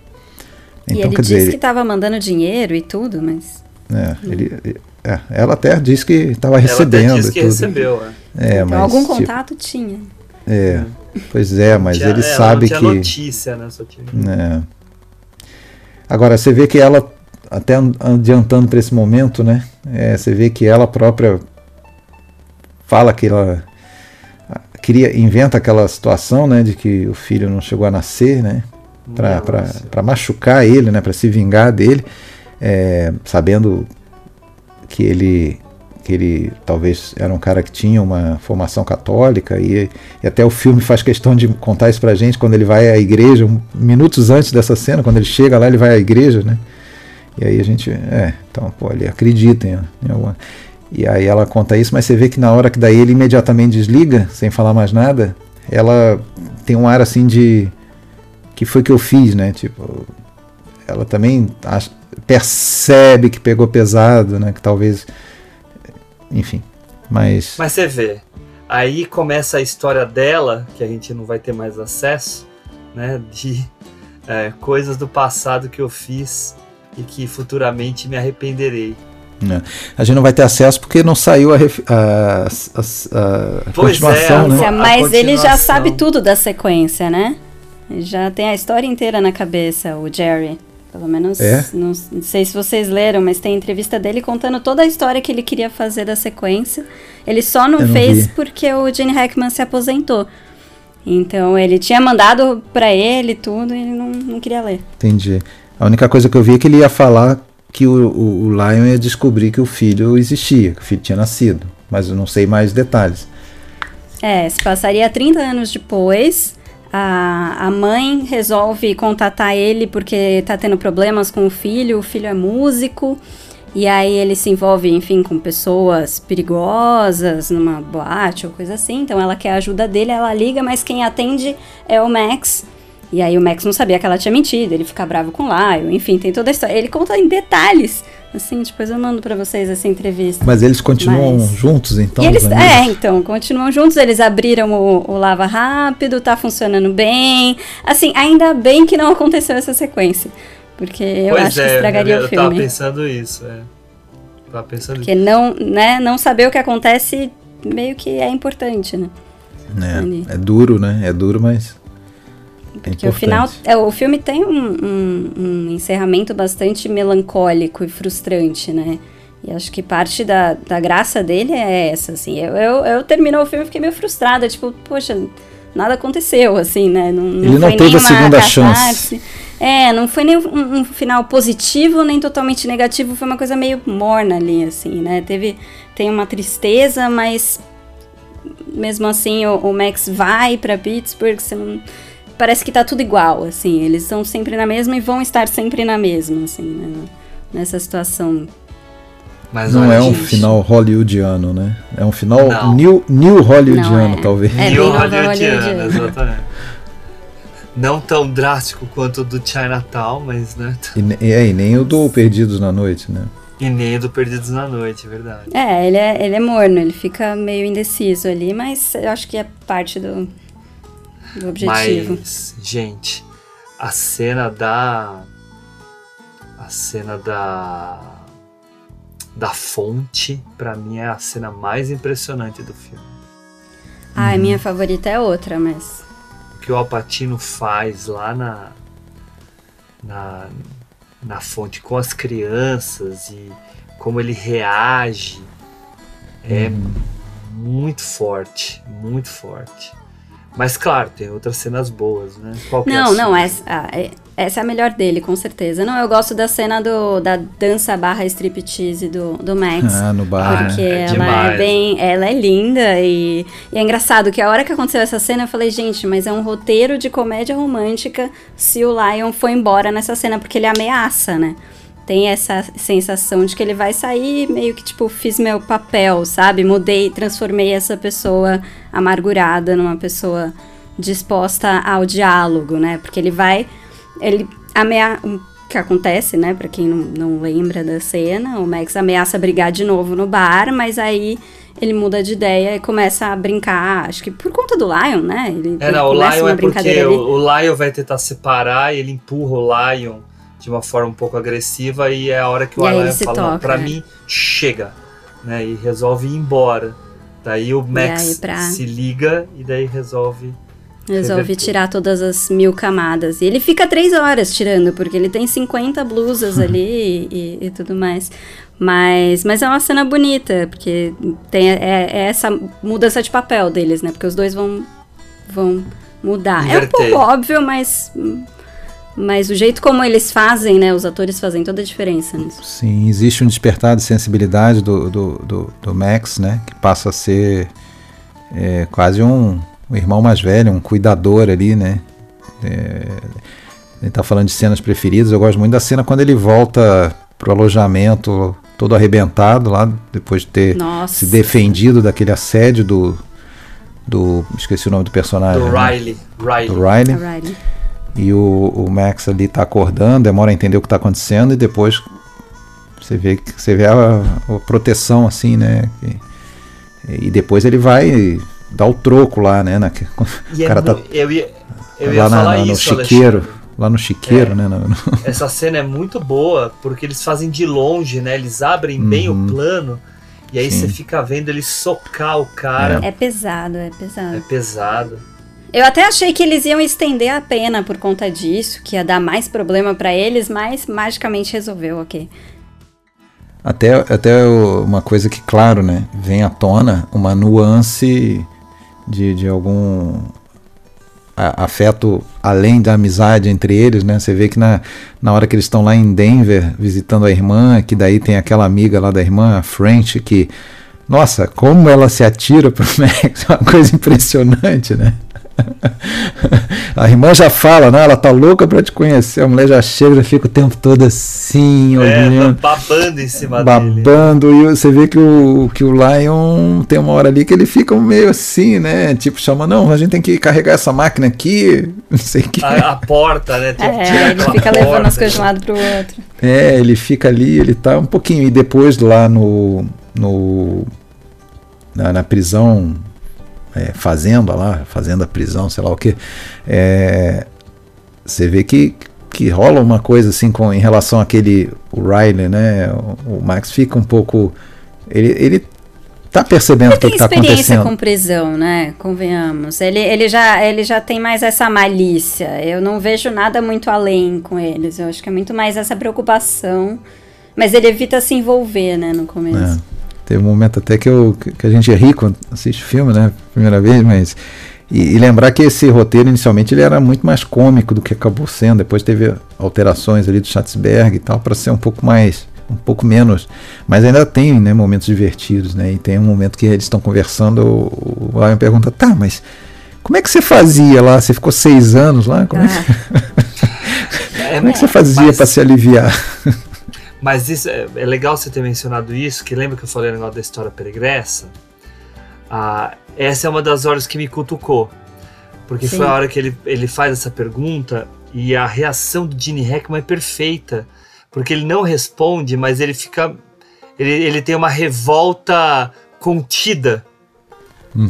Speaker 10: e ele disse que estava mandando dinheiro e tudo, mas
Speaker 11: é, ele, é, ela até disse que estava
Speaker 9: Ela
Speaker 11: recebendo.
Speaker 9: até disse que
Speaker 11: tudo.
Speaker 9: recebeu, é.
Speaker 11: É,
Speaker 10: então,
Speaker 11: mas,
Speaker 10: algum
Speaker 11: tipo,
Speaker 10: contato tinha.
Speaker 11: É, pois é, mas
Speaker 9: Tinha-
Speaker 11: ele
Speaker 9: ela
Speaker 11: sabe
Speaker 9: não tinha
Speaker 11: que.
Speaker 9: notícia, né? Só tinha...
Speaker 11: É. Agora, você vê que ela, até an- adiantando para esse momento, né? é, você vê que ela própria fala que ela queria inventa aquela situação, né, de que o filho não chegou a nascer, né, para machucar ele, né, para se vingar dele, é, sabendo que ele que ele talvez era um cara que tinha uma formação católica e, e até o filme faz questão de contar isso pra gente quando ele vai à igreja, um- minutos antes dessa cena, quando ele chega lá, ele vai à igreja, né? E aí a gente, é, então, pô, ele acredita em, em alguma. E aí ela conta isso, mas você vê que na hora que daí ele imediatamente desliga, sem falar mais nada, ela tem um ar assim de que foi que eu fiz, né? Tipo, ela também acha- percebe que pegou pesado, né? Que talvez, enfim, mas,
Speaker 9: Mas você vê, aí começa a história dela, que a gente não vai ter mais acesso, né? De É, coisas do passado que eu fiz e que futuramente me arrependerei.
Speaker 11: É. A gente não vai ter acesso porque não saiu a, a, a, a continuação,
Speaker 10: é,
Speaker 11: né?
Speaker 10: Mas ele já sabe tudo da sequência, né? Ele já tem a história inteira na cabeça, o Jerry. Pelo menos,
Speaker 11: é?
Speaker 10: não, não, sei se vocês leram, mas tem entrevista dele contando toda a história que ele queria fazer da sequência. Ele só não, não fez vi. porque o Gene Hackman se aposentou. Então ele tinha mandado para ele tudo e ele não, não queria ler.
Speaker 11: Entendi. A única coisa que eu vi é que ele ia falar que o, o, o Lion ia descobrir que o filho existia, que o filho tinha nascido. Mas eu não sei mais detalhes.
Speaker 10: É, se passaria 30 anos depois. A, a mãe resolve contatar ele porque tá tendo problemas com o filho. O filho é músico. E aí ele se envolve, enfim, com pessoas perigosas numa boate ou coisa assim. Então ela quer a ajuda dele, ela liga, mas quem atende é o Max. E aí o Max não sabia que ela tinha mentido, ele fica bravo com o Lyle, enfim, tem toda a história. Ele conta em detalhes. Assim, depois eu mando para vocês essa entrevista.
Speaker 11: Mas eles continuam Mas... juntos, então?
Speaker 10: Eles, é, então, continuam juntos. Eles abriram o, o Lava Rápido, tá funcionando bem. Assim, ainda bem que não aconteceu essa sequência. Porque eu
Speaker 9: pois
Speaker 10: acho
Speaker 9: é,
Speaker 10: que estragaria
Speaker 9: eu,
Speaker 10: o filme.
Speaker 9: Eu tava pensando isso, é. Tava pensando
Speaker 10: Porque não, né, não saber o que acontece meio que é importante, né?
Speaker 11: É, é duro, né? É duro, mas. É
Speaker 10: Porque o final. É, o filme tem um, um, um, encerramento bastante melancólico e frustrante, né? E acho que parte da, da graça dele é essa, assim. Eu, eu, eu terminou o filme e fiquei meio frustrada, tipo, poxa, nada aconteceu, assim, né? Não, não
Speaker 11: Ele não teve a segunda chance.
Speaker 10: É, não foi nem um, um, final positivo, nem totalmente negativo, foi uma coisa meio morna ali, assim, né? Teve, tem uma tristeza, mas mesmo assim o, o Max vai para Pittsburgh, você não, parece que tá tudo igual, assim, eles são sempre na mesma e vão estar sempre na mesma, assim, né? nessa situação.
Speaker 11: Mas não é um gente... final hollywoodiano, né? É um final new, new hollywoodiano,
Speaker 10: não, é.
Speaker 11: talvez.
Speaker 10: É
Speaker 9: new hollywoodiano, exatamente não tão drástico quanto o do Chinatown, mas né.
Speaker 11: E, e, é, e nem o do Perdidos na Noite, né?
Speaker 9: E nem o do Perdidos na Noite, verdade.
Speaker 10: É, ele é, ele é morno, ele fica meio indeciso ali, mas eu acho que é parte do, do objetivo.
Speaker 9: Mas, gente, a cena da. A cena da. Da fonte, para mim, é a cena mais impressionante do filme.
Speaker 10: Ah, hum. minha favorita é outra, mas
Speaker 9: que o Alpatino faz lá na, na, na fonte com as crianças e como ele reage é hum. muito forte, muito forte. Mas claro, tem outras cenas boas, né?
Speaker 10: Qual não, é não, essa, ah, é, essa é a melhor dele, com certeza. Não, eu gosto da cena do, da dança barra striptease do, do Max.
Speaker 11: Ah, no bar.
Speaker 10: Porque
Speaker 9: é
Speaker 10: ela
Speaker 9: demais.
Speaker 10: é bem. Ela é linda e, e, é engraçado que a hora que aconteceu essa cena eu falei, gente, mas é um roteiro de comédia romântica se o Lion foi embora nessa cena, porque ele ameaça, né? Tem essa sensação de que ele vai sair meio que tipo fiz meu papel, sabe? Mudei, transformei essa pessoa amargurada numa pessoa disposta ao diálogo, né? Porque ele vai ele amea o que acontece, né? Para quem não, não lembra da cena, o Max ameaça brigar de novo no bar, mas aí ele muda de ideia e começa a brincar, acho que por conta do Lion, né? Ele,
Speaker 9: é, não, o Lion é porque o, o Lion vai tentar separar e ele empurra o Lion de uma forma um pouco agressiva e é a hora que o Alan fala, para né? mim, chega, né? E resolve ir embora. Daí o Max pra... se liga e daí resolve
Speaker 10: Resolve tirar todas as mil camadas. E ele fica três horas tirando, porque ele tem 50 blusas ali e, e, tudo mais. Mas, mas é uma cena bonita, porque tem é, é, essa mudança de papel deles, né? Porque os dois vão, vão mudar. Inverter. É um pouco óbvio, mas mas o jeito como eles fazem, né? Os atores fazem toda a diferença nisso.
Speaker 11: Sim, existe um despertar de sensibilidade do, do, do, do Max, né? Que passa a ser é, quase um, um, irmão mais velho, um cuidador ali, né? É, ele tá falando de cenas preferidas. Eu gosto muito da cena quando ele volta pro alojamento todo arrebentado lá, depois de ter
Speaker 10: Nossa.
Speaker 11: se defendido daquele assédio do. do esqueci o nome do personagem.
Speaker 9: Do
Speaker 11: né?
Speaker 9: Riley. Riley.
Speaker 11: Do Riley. E o, o Max ali tá acordando, demora a entender o que tá acontecendo e depois você vê, você vê a, a proteção assim, né? E, e, depois ele vai dar o troco lá, né? Na,
Speaker 9: o cara tá
Speaker 11: eu
Speaker 9: ia, eu ia lá
Speaker 11: na,
Speaker 9: falar
Speaker 11: no
Speaker 9: isso,
Speaker 11: chiqueiro. lá no chiqueiro,
Speaker 9: É.
Speaker 11: né? no- no-
Speaker 9: Essa cena é muito boa porque eles fazem de longe, né? Eles abrem bem o
Speaker 11: Uhum.
Speaker 9: plano e aí
Speaker 11: Sim.
Speaker 9: você fica vendo ele socar o cara.
Speaker 10: É pesado, é pesado.
Speaker 9: É pesado.
Speaker 10: Eu até achei que eles iam estender a pena por conta disso, que ia dar mais problema pra eles, mas magicamente resolveu, ok.
Speaker 11: Até, até uma coisa que, claro, né, vem à tona, uma nuance de, de algum afeto além da amizade entre eles, né? Você vê que na, na hora que eles estão lá em Denver visitando a irmã, que daí tem aquela amiga lá da irmã, a French, que, nossa, como ela se atira pro Max, é uma coisa impressionante, né? A irmã já fala, né? Ela tá louca pra te conhecer. A mulher já chega, já fica o tempo todo assim,
Speaker 9: É,
Speaker 11: olhando
Speaker 9: babando em cima dele.
Speaker 11: babando e você vê que o, que o Lion tem uma hora ali que ele fica meio assim, né? Tipo, chama, não, a gente tem que carregar essa máquina aqui, não sei o que.
Speaker 9: A, a porta, né? Tem que tirar
Speaker 10: É, ele fica levando
Speaker 9: porta.
Speaker 10: as coisas de um lado pro outro.
Speaker 11: É, ele fica ali, ele tá um pouquinho. E depois lá no. no na, na prisão, é, fazenda lá, fazenda prisão, sei lá o que. você vê que, que rola uma coisa assim com, em relação àquele. O Riley, né? O, o Max fica um pouco. Ele, ele tá percebendo o que,
Speaker 10: Tem
Speaker 11: que tá
Speaker 10: experiência
Speaker 11: acontecendo.
Speaker 10: com prisão, né? Convenhamos. Ele, ele, já, ele já tem mais essa malícia. Eu não vejo nada muito além com eles. Eu acho que é muito mais essa preocupação. Mas ele evita se envolver, né, no começo.
Speaker 11: É. Teve um momento até que, eu, que a gente ri quando assiste filme, né? Primeira vez, mas. E, e lembrar que esse roteiro inicialmente ele era muito mais cômico do que acabou sendo. Depois teve alterações ali do Schatzberg e tal, para ser um pouco mais. Um pouco menos. Mas ainda tem né, momentos divertidos, né? E tem um momento que eles estão conversando, o, o pergunta, tá, mas como é que você fazia lá? Você ficou seis anos lá? Como, é, que,
Speaker 9: É,
Speaker 11: como é que você fazia para se aliviar?
Speaker 9: Mas isso é, é legal você ter mencionado isso, que lembra que eu falei o negócio da história pregressa? Ah, essa é uma das horas que me cutucou. Porque
Speaker 10: Sim.
Speaker 9: foi a hora que ele, ele faz essa pergunta e a reação do Gene Hackman é perfeita. Porque ele não responde, mas ele fica. Ele, ele tem uma revolta contida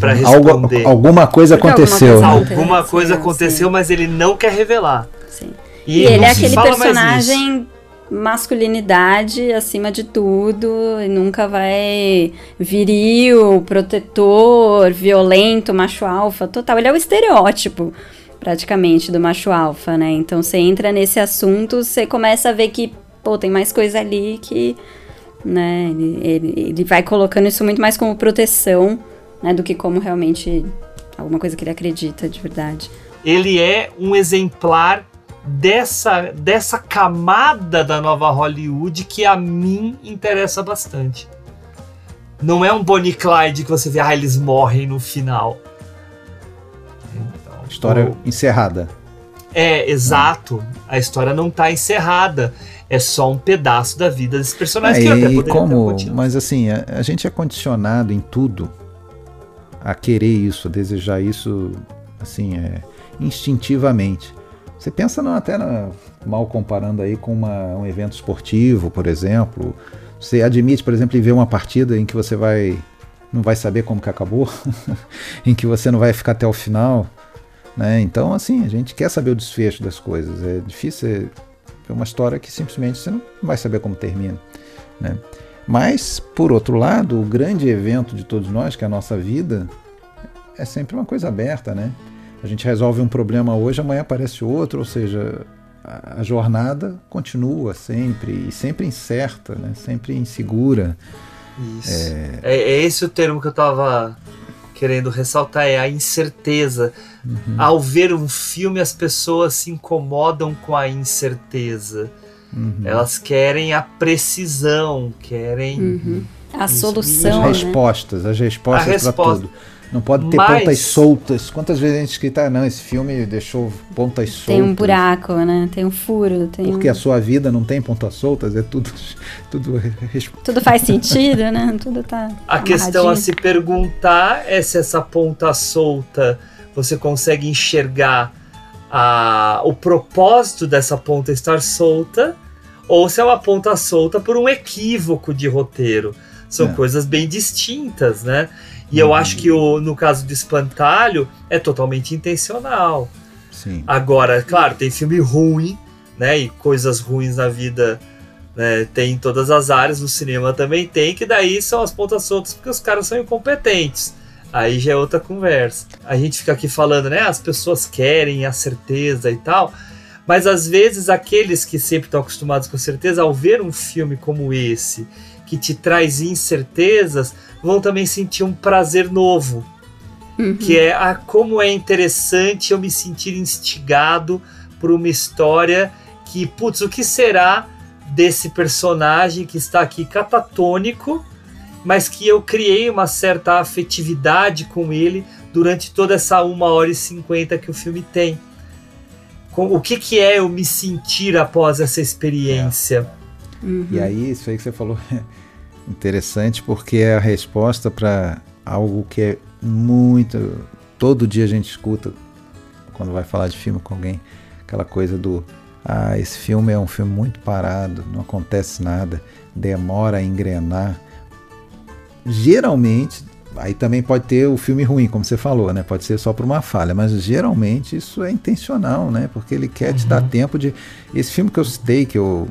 Speaker 9: para
Speaker 11: Uhum. Algo-
Speaker 9: responder.
Speaker 11: alguma coisa
Speaker 10: Porque alguma
Speaker 11: aconteceu.
Speaker 10: coisa
Speaker 11: né?
Speaker 10: aconteceu.
Speaker 9: Alguma coisa aconteceu,
Speaker 10: sim.
Speaker 9: mas ele não quer revelar.
Speaker 10: Sim. E, ele
Speaker 9: não
Speaker 10: é aquele personagem masculinidade acima de tudo e nunca vai viril, protetor, violento, macho alfa, total. Ele é o estereótipo praticamente do macho alfa, né? Então você entra nesse assunto, você começa a ver que, pô, tem mais coisa ali que, né, ele, ele, ele vai colocando isso muito mais como proteção, né, do que como realmente alguma coisa que ele acredita de verdade.
Speaker 9: ele é um exemplar dessa, dessa camada da nova Hollywood que a mim interessa bastante. Não é um Bonnie Clyde que você vê, ah, eles morrem no final. Então,
Speaker 11: História
Speaker 9: o-
Speaker 11: encerrada.
Speaker 9: É, exato. A história não tá encerrada. É só um pedaço da vida desse personagem
Speaker 11: É,
Speaker 9: que até
Speaker 11: e
Speaker 9: poderia ter
Speaker 11: como, mas assim, a, a gente é condicionado em tudo a querer isso, a desejar isso, assim, é, instintivamente. Você pensa não, até na- mal comparando aí com uma- um evento esportivo, por exemplo. Você admite, por exemplo, em ver uma partida em que você vai não vai saber como que acabou, em que você não vai ficar até o final, né? Então, assim, a gente quer saber o desfecho das coisas. É difícil é, ver uma história que simplesmente você não vai saber como termina, né? Mas, por outro lado, o grande evento de todos nós, que é a nossa vida, é sempre uma coisa aberta, né? A gente resolve um problema hoje, amanhã aparece outro, ou seja, a, jornada continua sempre, e sempre incerta, né? sempre insegura.
Speaker 9: Isso. É... é esse o termo que eu tava querendo ressaltar, é a incerteza.
Speaker 11: Uhum.
Speaker 9: Ao ver um filme, as pessoas se incomodam com a incerteza.
Speaker 11: Uhum.
Speaker 9: Elas querem a precisão, querem
Speaker 10: Uhum. A
Speaker 9: Isso.
Speaker 10: solução,
Speaker 11: As
Speaker 10: né?
Speaker 11: respostas, as respostas para
Speaker 9: resposta.
Speaker 11: tudo. Não pode ter
Speaker 9: Mas-
Speaker 11: pontas soltas. Quantas vezes a gente escrita, ah, não, esse filme deixou pontas soltas.
Speaker 10: Tem um buraco, né? Tem um furo, tem
Speaker 11: Porque
Speaker 10: um...
Speaker 11: a sua vida não tem pontas soltas, é tudo, tudo
Speaker 10: Tudo faz sentido, né? Tudo tá
Speaker 9: A questão a se perguntar é se essa ponta solta você consegue enxergar a, o propósito dessa ponta estar solta ou se é uma ponta solta por um equívoco de roteiro. São
Speaker 11: É.
Speaker 9: coisas bem distintas, né? E eu acho que o, no caso do espantalho é totalmente intencional.
Speaker 11: Sim.
Speaker 9: Agora, claro, tem filme ruim, né? E coisas ruins na vida né, tem em todas as áreas, no cinema também tem, que daí são as pontas soltas porque os caras são incompetentes. Aí já é outra conversa. A gente fica aqui falando, né? As pessoas querem a certeza e tal. Mas às vezes aqueles que sempre estão acostumados com certeza, ao ver um filme como esse, que te traz incertezas, vão também sentir um prazer novo. Uhum. Que é a, como é interessante eu me sentir instigado por uma história que, putz, o que será desse personagem que está aqui catatônico, mas que eu criei uma certa afetividade com ele durante toda essa uma hora e cinquenta que o filme tem. O que, que é eu me sentir após essa experiência?
Speaker 11: É. Uhum. E aí, isso aí que você falou interessante porque é a resposta para algo que é muito. Todo dia a gente escuta quando vai falar de filme com alguém, aquela coisa do ah, esse filme é um filme muito parado, não acontece nada, demora a engrenar. Geralmente, aí também pode ter o filme ruim, como você falou, né? Pode ser só por uma falha, mas geralmente isso é intencional, né? Porque ele quer uhum. te dar uhum. tempo de. Esse filme que eu citei, que eu.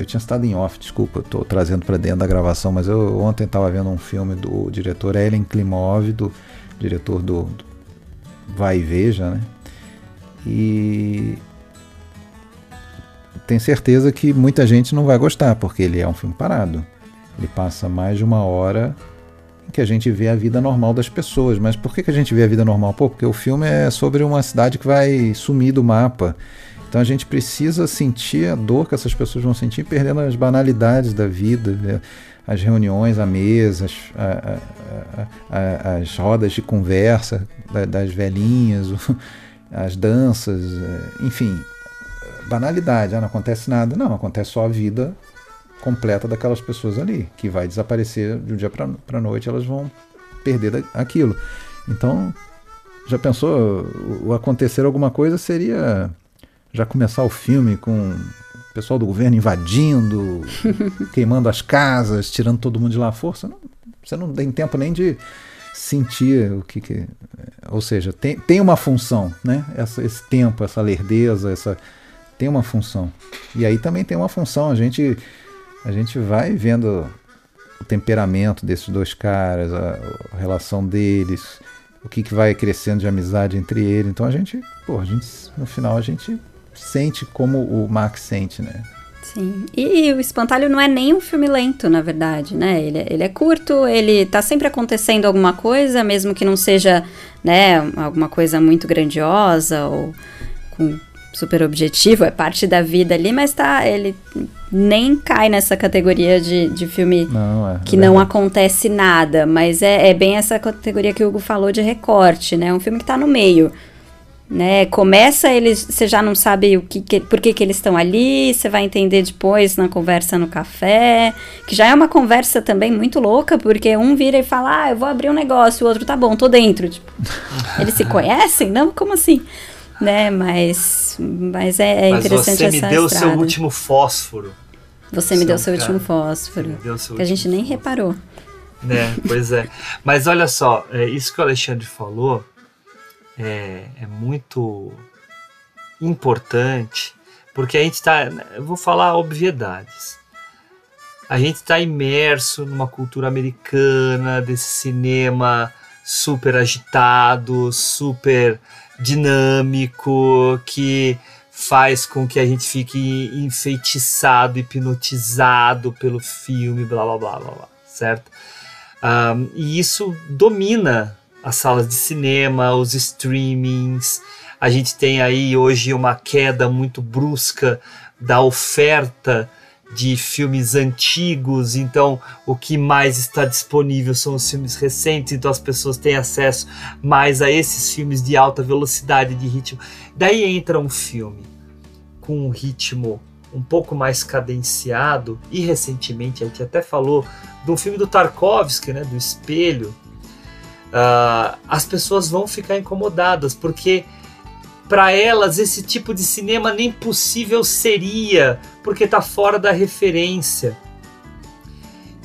Speaker 11: Eu tinha estado em off, desculpa, eu tô trazendo para dentro da gravação, mas eu ontem estava vendo um filme do diretor Ellen Klimov, do diretor do, do Vai e Veja, né? E tenho certeza que muita gente não vai gostar, porque ele é um filme parado. Ele passa mais de uma hora em que a gente vê a vida normal das pessoas. Mas por que, que a gente vê a vida normal? Pô, porque o filme é sobre uma cidade que vai sumir do mapa. Então a gente precisa sentir a dor que essas pessoas vão sentir perdendo as banalidades da vida, né? as reuniões à mesa, as, a, a, a, as rodas de conversa das velhinhas, as danças, é, enfim, banalidade, ah, não acontece nada. Não, acontece só a vida completa daquelas pessoas ali, que vai desaparecer de um dia para a noite, elas vão perder aquilo. Então, já pensou, o acontecer alguma coisa seria já começar o filme com o pessoal do governo invadindo, queimando as casas, tirando todo mundo de lá à força. Não, você não tem tempo nem de sentir o que, que ou seja, tem, tem uma função, né? Essa, esse tempo, essa lerdeza, essa tem uma função. E aí também tem uma função, a gente a gente vai vendo o temperamento desses dois caras, a, a relação deles, o que, que vai crescendo de amizade entre eles. Então a gente, pô, a gente no final a gente sente como o Max sente, né?
Speaker 10: Sim. E, e, o Espantalho não é nem um filme lento, na verdade, né? Ele, ele é curto, ele tá sempre acontecendo alguma coisa, mesmo que não seja, né, alguma coisa muito grandiosa ou com super objetivo, é parte da vida ali, mas tá, ele nem cai nessa categoria de, de filme
Speaker 11: não, é,
Speaker 10: que é não acontece nada, mas é, é bem essa categoria que o Hugo falou de recorte, né? Um filme que tá no meio. Né, começa eles, você já não sabe o que, que por que, que eles estão ali, você vai entender depois na conversa no café, que já é uma conversa também muito louca, porque um vira e fala, ah, eu vou abrir um negócio, o outro tá bom, tô dentro, tipo, eles se conhecem? Não, como assim? né? Mas, mas é, é interessante
Speaker 9: essa Você me deu o seu último fósforo.
Speaker 10: Você me deu seu cara. último fósforo. Seu que a gente nem reparou.
Speaker 9: Né, pois é. Mas olha só, é, isso que o Alexandre falou é, é muito importante, porque a gente está. Vou falar obviedades. A gente está imerso numa cultura americana, desse cinema super agitado, super dinâmico, que faz com que a gente fique enfeitiçado, hipnotizado pelo filme, blá blá blá blá, blá certo? Um, e isso domina as salas de cinema, os streamings. A gente tem aí hoje uma queda muito brusca da oferta de filmes antigos, então o que mais está disponível são os filmes recentes, então as pessoas têm acesso mais a esses filmes de alta velocidade de ritmo. Daí entra um filme com um ritmo um pouco mais cadenciado, e recentemente a gente até falou de um filme do Tarkovsky, né, do Espelho. Uh, as pessoas vão ficar incomodadas porque para elas esse tipo de cinema nem possível seria, porque está fora da referência.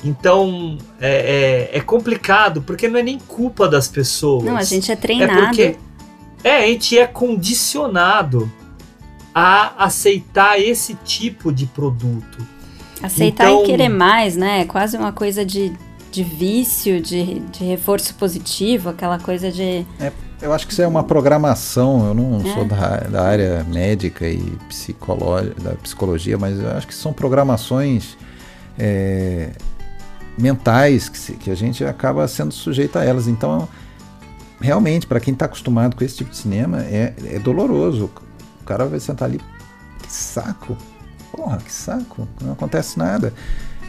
Speaker 9: Então é, é, é, complicado, porque não é nem culpa das pessoas.
Speaker 10: Não, a gente é treinado.
Speaker 9: É porque, É, a gente é condicionado a aceitar esse tipo de produto.
Speaker 10: Aceitar
Speaker 9: Então-
Speaker 10: e querer mais, né? É quase uma coisa de, de vício, de, de reforço positivo, aquela coisa de.
Speaker 11: É, eu acho que isso é uma programação. Eu não
Speaker 10: É.
Speaker 11: sou da, da área médica e da psicologia, mas eu acho que são programações é, mentais que, se- que a gente acaba sendo sujeito a elas. Então, realmente, para quem está acostumado com esse tipo de cinema, é, é doloroso. O cara vai sentar ali, que saco. Porra, que saco. Não acontece nada.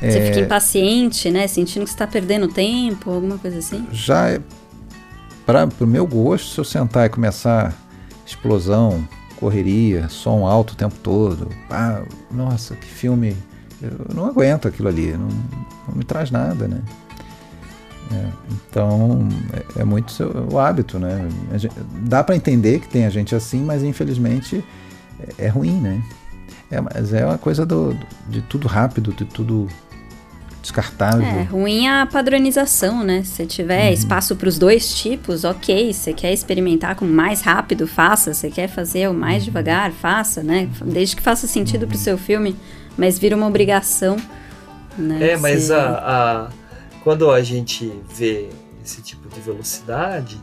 Speaker 10: Você
Speaker 11: É,
Speaker 10: fica impaciente, né? Sentindo que você tá perdendo tempo, alguma coisa assim.
Speaker 11: já é para o meu gosto, se eu sentar e começar explosão, correria, som alto o tempo todo, ah, nossa, que filme, eu não aguento aquilo ali, não, não me traz nada, né? É, então é, é muito seu- o hábito, né? A gen- dá para entender que tem a gente assim, mas infelizmente é, é ruim, né? É, mas é uma coisa do, de tudo rápido, de tudo descartável.
Speaker 10: É, ruim a padronização, né? Se tiver espaço para os dois tipos, ok. Você quer experimentar com mais rápido, faça. Você quer fazer o mais devagar, faça, né? Desde que faça sentido pro seu filme, mas vira uma obrigação. Né?
Speaker 9: É, mas a, a- quando a gente vê esse tipo de velocidade,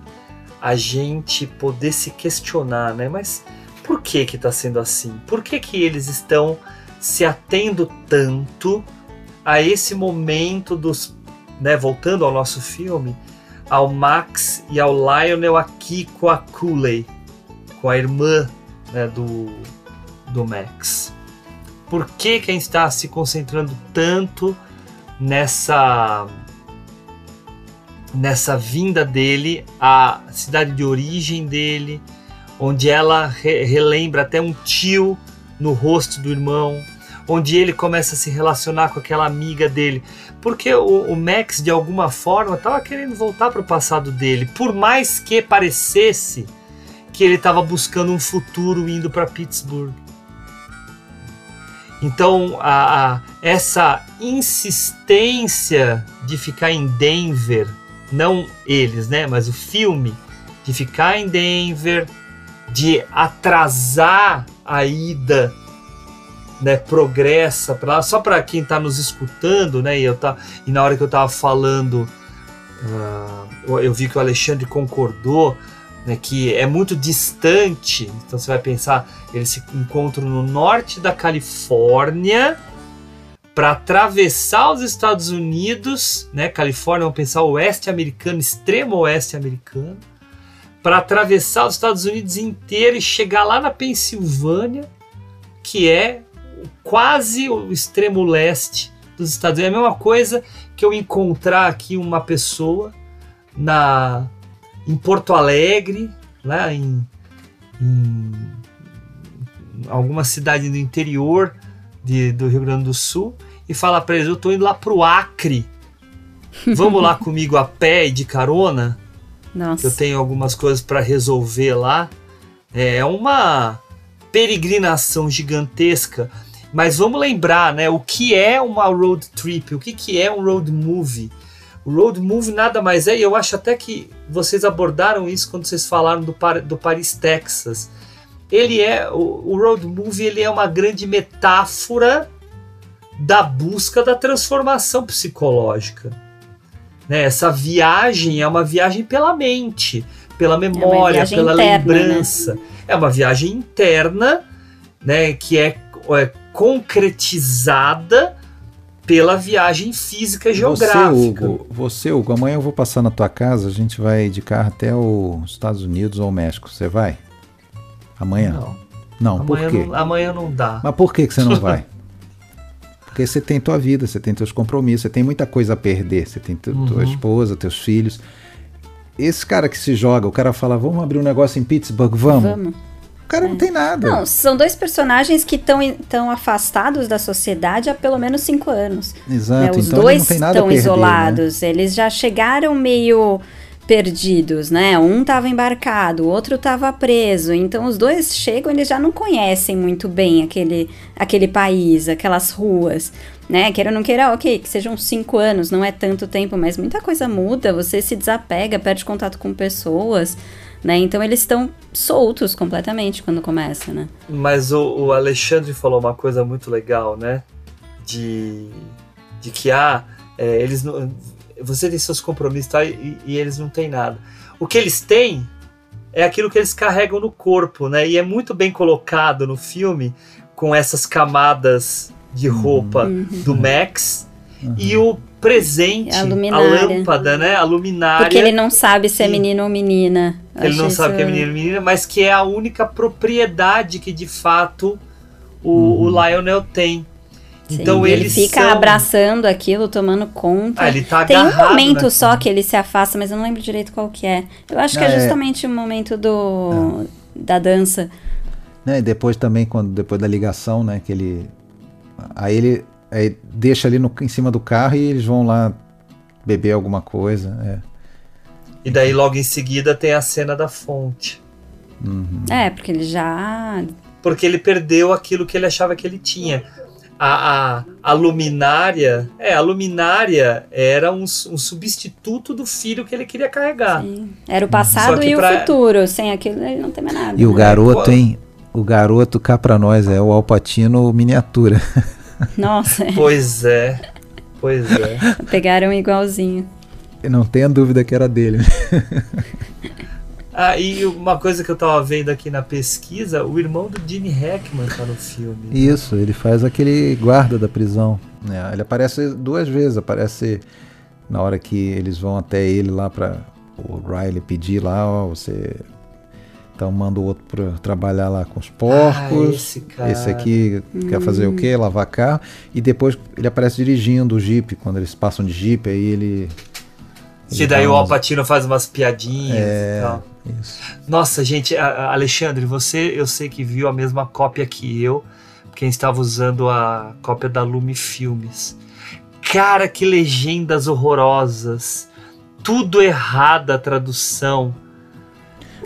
Speaker 9: a gente poder se questionar, né? Mas por que que tá sendo assim? Por que que eles estão se atendo tanto a esse momento dos, né, voltando ao nosso filme, ao Max e ao Lionel aqui com a Cooley, com a irmã, né, do do Max. Por que a gente está se concentrando tanto nessa nessa vinda dele à cidade de origem dele, onde ela re- relembra até um tio no rosto do irmão, onde ele começa a se relacionar com aquela amiga dele, porque o, o Max de alguma forma estava querendo voltar para o passado dele, por mais que parecesse que ele estava buscando um futuro indo para Pittsburgh. Então, a, a- essa insistência de ficar em Denver, não eles, né, mas o filme, de ficar em Denver, de atrasar a ida, né, progressa para só para quem está nos escutando, né, e, eu tá, e na hora que eu estava falando, eu, eu vi que o Alexandre concordou, né, que é muito distante. Então você vai pensar, eles se encontram no norte da Califórnia para atravessar os Estados Unidos, né? Califórnia, vamos pensar oeste americano, extremo oeste americano, para atravessar os Estados Unidos inteiro e chegar lá na Pensilvânia, que é quase o extremo leste dos Estados Unidos. É a mesma coisa que eu encontrar aqui uma pessoa na em Porto Alegre, lá em, em alguma cidade do interior de, do Rio Grande do Sul, e falar para eles: Eu tô indo lá pro Acre. Vamos lá comigo a pé e de carona?
Speaker 10: Nossa.
Speaker 9: Eu tenho algumas coisas para resolver lá. É uma peregrinação gigantesca. Mas vamos lembrar, né? O que é uma road trip? O que, que é um road movie? O road movie nada mais é, e eu acho até que vocês abordaram isso quando vocês falaram do, Par- do Paris, Texas. Ele é o, o road movie, ele é uma grande metáfora da busca da transformação psicológica. Né? Essa viagem é uma viagem pela mente, pela memória,
Speaker 10: viagem
Speaker 9: pela
Speaker 10: interna, né?
Speaker 9: lembrança. É uma viagem interna, né, que é, é concretizada pela viagem física e geográfica.
Speaker 11: Você, Hugo, você, Hugo, amanhã eu vou passar na tua casa, a gente vai de carro até os Estados Unidos ou o México. Você vai? Amanhã?
Speaker 9: Não.
Speaker 11: Não, por
Speaker 9: Amanhã
Speaker 11: quê?
Speaker 9: não, amanhã não dá.
Speaker 11: Mas por que, que você não vai? Porque você tem tua vida, você tem teus compromissos, você tem muita coisa a perder. Você tem tu- tua
Speaker 9: Uhum.
Speaker 11: esposa, teus filhos. Esse cara que se joga, o cara fala, vamos abrir um negócio em Pittsburgh, vamos.
Speaker 10: Vamos.
Speaker 11: O cara não tem nada.
Speaker 10: Não, são dois personagens que estão afastados da sociedade há pelo menos cinco anos.
Speaker 11: Exato,
Speaker 10: né? Os
Speaker 11: então
Speaker 10: dois estão
Speaker 11: né?
Speaker 10: isolados, eles já chegaram meio perdidos, né? Um estava embarcado, o outro estava preso. Então os dois chegam, eles já não conhecem muito bem aquele, aquele país, aquelas ruas, né? Queira ou não queira, ok, que sejam cinco anos, não é tanto tempo, mas muita coisa muda. Você se desapega, perde contato com pessoas. Né? Então eles estão soltos completamente quando começa, né?
Speaker 9: Mas o, o Alexandre falou uma coisa muito legal, né? De, de que ah, é, eles não, você tem seus compromissos tá, e, e eles não têm nada. O que eles têm é aquilo que eles carregam no corpo, né? E é muito bem colocado no filme com essas camadas de roupa
Speaker 10: Uhum.
Speaker 9: do Max e o presente,
Speaker 10: A
Speaker 9: a, lâmpada, né? A luminária.
Speaker 10: Porque ele não sabe se é menino ou menina. Eu
Speaker 9: Ele não sabe que é menino ou menina, mas que é a única propriedade que de fato o, o Lionel tem.
Speaker 10: Sim,
Speaker 9: Então
Speaker 10: ele fica
Speaker 9: são-
Speaker 10: abraçando aquilo, tomando conta.
Speaker 9: Ah, ele tá
Speaker 10: Tem um momento só que ele se afasta, mas eu não lembro direito qual que é. Eu acho que
Speaker 11: Ah,
Speaker 10: é
Speaker 11: é.
Speaker 10: justamente o momento do da dança.
Speaker 11: Né, e depois também, quando depois da ligação, né, que ele. Aí ele aí deixa ali no, em cima do carro e eles vão lá beber alguma coisa. É.
Speaker 9: E daí logo em seguida tem a cena da fonte.
Speaker 11: Uhum.
Speaker 10: É, porque ele já.
Speaker 9: Porque ele perdeu aquilo que ele achava que ele tinha. A, a, a luminária. É, a luminária era um, um substituto do filho que ele queria carregar.
Speaker 10: Sim. Era o passado e
Speaker 9: pra-
Speaker 10: o futuro. Sem aquilo ele não tem mais nada.
Speaker 11: E o
Speaker 10: né?
Speaker 11: garoto, hein? O garoto cá pra nós é o Alpatino miniatura.
Speaker 10: Nossa,
Speaker 9: Pois é. Pois é.
Speaker 10: pegaram igualzinho.
Speaker 11: Não tenha dúvida que era dele.
Speaker 9: Ah, e uma coisa que eu tava vendo aqui na pesquisa, o irmão do Gene Hackman tá no filme.
Speaker 11: Isso, ele faz aquele guarda da prisão. né? Ele aparece duas vezes. Aparece na hora que eles vão até ele lá pra o Riley pedir lá, ó, você. Então manda o outro pra trabalhar lá com os porcos.
Speaker 9: Ah, esse cara.
Speaker 11: Esse aqui quer fazer o quê? Lavar carro. E depois ele aparece dirigindo o Jeep, quando eles passam de Jeep, aí ele.
Speaker 9: Que
Speaker 11: ele
Speaker 9: daí
Speaker 11: dá
Speaker 9: o Alpatino faz umas piadinhas
Speaker 11: É,
Speaker 9: e tal.
Speaker 11: Isso.
Speaker 9: Nossa, gente, Alexandre, você eu sei que viu a mesma cópia que eu, quem estava usando a cópia da Lume Filmes. Cara, que legendas horrorosas. Tudo errada a tradução.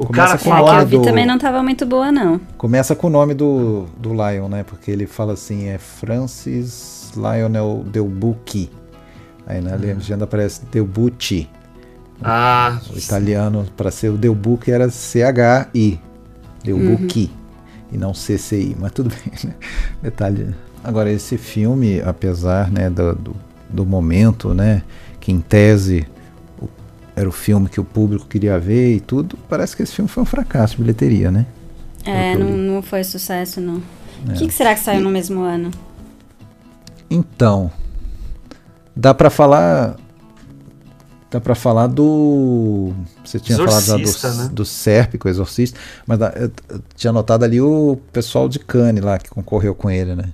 Speaker 9: O
Speaker 11: Começa
Speaker 9: cara
Speaker 11: com
Speaker 10: É, a que
Speaker 11: nome
Speaker 10: eu vi
Speaker 11: do-
Speaker 10: também não tava muito boa, não.
Speaker 11: Começa com o nome do, do Lion, né? Porque ele fala assim, é Francis Lionel Delbucchi. Aí na legenda aparece Delbucci.
Speaker 9: Ah,
Speaker 11: O italiano, para ser o Delbucchi, era C-H-I. Delbucchi. E não CCI. Mas tudo bem, né? Detalhe. Agora, esse filme, apesar né, do, do, do momento, né? Que em tese era o filme que o público queria ver e tudo, parece que esse filme foi um fracasso de bilheteria, né?
Speaker 10: É, não, não foi sucesso, não. O
Speaker 11: É.
Speaker 10: que, que será que saiu no mesmo ano?
Speaker 11: Então, dá pra falar. Dá pra falar do. Você tinha
Speaker 9: Exorcista,
Speaker 11: falado já
Speaker 9: né?
Speaker 11: do, do Sérpico, Exorcista, mas eu tinha notado ali o pessoal de Cannes lá que concorreu com ele, né?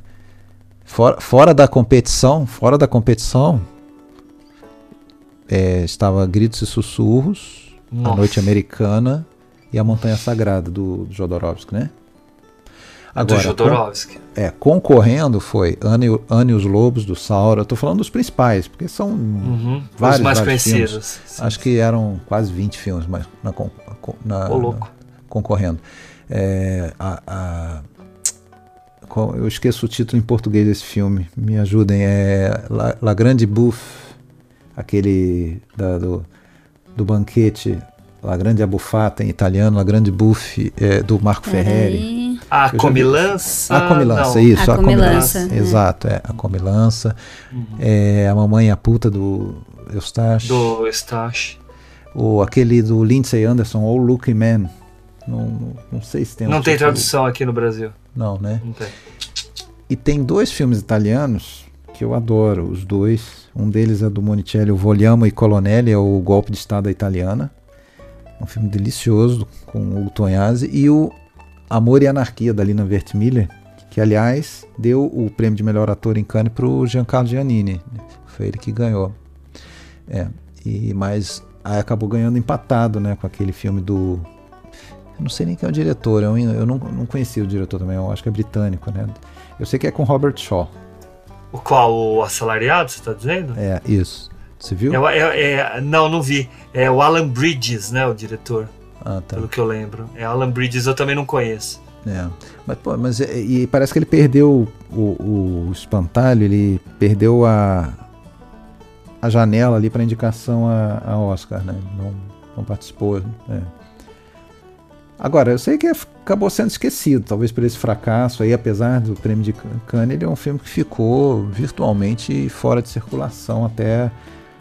Speaker 11: Fora, fora da competição, fora da competição, é, estava Gritos e Sussurros, A
Speaker 9: Nossa.
Speaker 11: Noite Americana e A Montanha Sagrada do, do Jodorowsky, né?
Speaker 9: do
Speaker 11: com-
Speaker 9: Jodorowsky.
Speaker 11: é, concorrendo foi Anne, e- Anne e os Lobos do Saura. Tô falando dos principais, porque são
Speaker 9: Uhum.
Speaker 11: vários,
Speaker 9: Os mais
Speaker 11: vários
Speaker 9: conhecidos. Sim.
Speaker 11: Acho que eram quase 20 filmes mas na, na-
Speaker 9: louco.
Speaker 11: concorrendo. É, a- a- eu esqueço o título em português desse filme. Me ajudem. É La, La Grande Bouffe, aquele da- do, do banquete. La Grande Abbuffata em italiano, La Grande Bouffe é, do Marco Ferreri.
Speaker 9: A comilança.
Speaker 11: A comilança,
Speaker 9: não.
Speaker 11: isso,
Speaker 10: A
Speaker 11: a, comilança.
Speaker 10: comilança, é.
Speaker 11: Exato, é, a comilança.
Speaker 9: Uhum.
Speaker 11: É, a mamãe e a puta do Eustache.
Speaker 9: Do Stash.
Speaker 11: Ou aquele do Lindsay Anderson, ou Lucky Man. Não, não, sei se tem um
Speaker 9: Não tem
Speaker 11: título-
Speaker 9: tradução aqui no Brasil.
Speaker 11: Não, né?
Speaker 9: Não tem.
Speaker 11: E tem dois filmes italianos que eu adoro, os dois. Um deles é do Monicelli, o Vogliamo e Colonelli, é o Golpe de Estado Italiana. Um filme delicioso com o Tognazzi. E o Amor e Anarquia, da Lina Wertmüller, que aliás deu o prêmio de melhor ator em Cannes para o Giancarlo Giannini. Foi ele que ganhou. É, e, mas aí acabou ganhando empatado né, com aquele filme do. Eu não sei nem quem é o diretor, eu, eu não, não conhecia o diretor também, eu acho que é britânico, né? Eu sei que é com Robert Shaw.
Speaker 9: O qual? O assalariado, você tá dizendo?
Speaker 11: É, isso. Você viu?
Speaker 9: É, o- é- é- não, não vi. É o Alan Bridges, né? O diretor,
Speaker 11: Ah, tá.
Speaker 9: pelo que eu lembro. É Alan Bridges, eu também não conheço.
Speaker 11: É. Mas, pô, mas é- e parece que ele perdeu o, o espantalho, ele perdeu a, a janela ali para indicação a, a Oscar, né? Não, não participou. né? Agora, eu sei que acabou sendo esquecido, talvez por esse fracasso aí, apesar do prêmio de Cannes, ele é um filme que ficou virtualmente fora de circulação até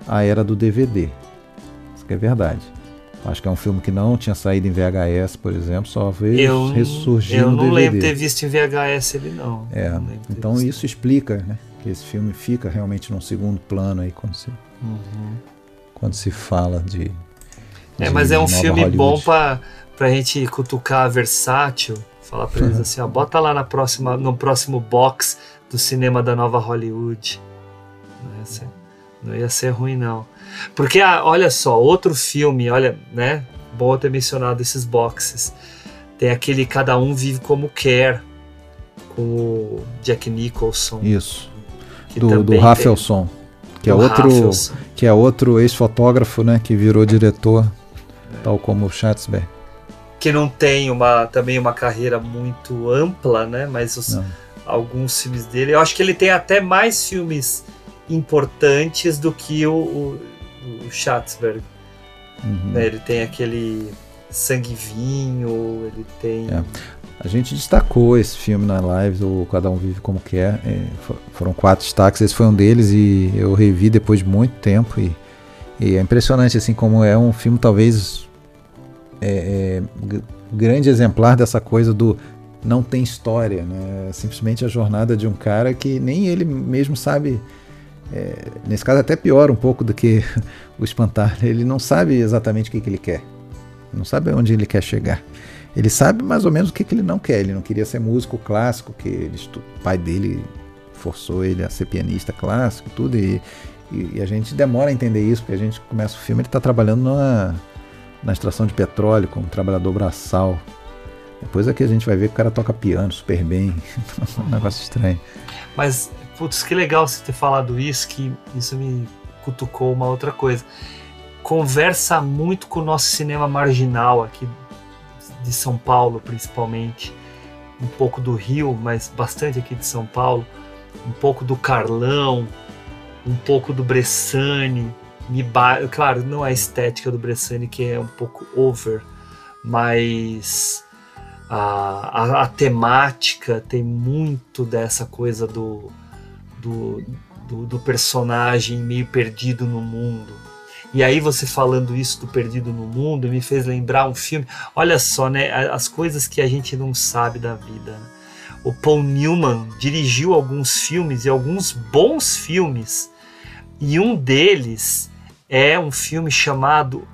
Speaker 11: a era do DVD. Isso que é verdade. Acho que é um filme que não tinha saído em VHS, por exemplo, só veio
Speaker 9: Eu,
Speaker 11: ressurgir
Speaker 9: eu
Speaker 11: no
Speaker 9: não
Speaker 11: DVD.
Speaker 9: lembro ter visto em VHS ele não.
Speaker 11: É,
Speaker 9: Não
Speaker 11: então
Speaker 9: visto.
Speaker 11: isso explica, né, que esse filme fica realmente num segundo plano aí quando se,
Speaker 9: Uhum.
Speaker 11: quando se fala de.
Speaker 9: É,
Speaker 11: de
Speaker 9: mas é um filme bom
Speaker 11: Hollywood.
Speaker 9: Pra, gente cutucar a versátil, falar pra eles assim, ó, bota lá na próxima, no próximo box do cinema da nova Hollywood. Não ia ser, não ia ser ruim, não. Porque, ah, olha só, outro filme, olha, né? Bom ter mencionado esses boxes. Tem aquele Cada Um Vive Como Quer, com o Jack Nicholson.
Speaker 11: Isso. Do, do Rafelson, que é outro, que é outro ex-fotógrafo, né, que virou diretor, tal como o Schatzberg.
Speaker 9: Que não tem uma também uma carreira muito ampla, né? Mas os- alguns filmes dele, eu acho que ele tem até mais filmes importantes do que o, o, o Schatzberg.
Speaker 11: Uhum.
Speaker 9: né? Ele tem aquele Sangue Vinho, ele tem
Speaker 11: É. A gente destacou esse filme na live, o Cada Um Vive Como Quer. É, fo- foram quatro destaques, esse foi um deles e eu revi depois de muito tempo. E, e é impressionante assim como é um filme talvez é, é, grande exemplar dessa coisa do não tem história, né? Simplesmente a jornada de um cara que nem ele mesmo sabe. é, nesse caso até pior um pouco do que o espantar. Ele não sabe exatamente o que, que ele quer. Não sabe onde ele quer chegar. Ele sabe mais ou menos o que, que ele não quer. Ele não queria ser músico clássico, que ele o pai dele forçou ele a ser pianista clássico, tudo. E, e- e a gente demora a entender isso, porque a gente começa o filme, ele está trabalhando na, na extração de petróleo, como trabalhador braçal. Depois é que a gente vai ver que o cara toca piano super bem. um negócio estranho.
Speaker 9: Mas, putz, que legal você ter falado isso, que isso me cutucou uma outra coisa. Conversa muito com o nosso cinema marginal aqui de São Paulo, principalmente. Um pouco do Rio, mas bastante aqui de São Paulo. Um pouco do Carlão, um pouco do Bressani. Me ba... Claro, não a estética do Bressani, que é um pouco over, mas a, a, a temática tem muito dessa coisa do, do, do, do personagem meio perdido no mundo. E aí você falando isso do Perdido no Mundo me fez lembrar um filme. Olha só, né? As coisas que a gente não sabe da vida. né? O Paul Newman dirigiu alguns filmes e alguns bons filmes. E um deles é um filme chamado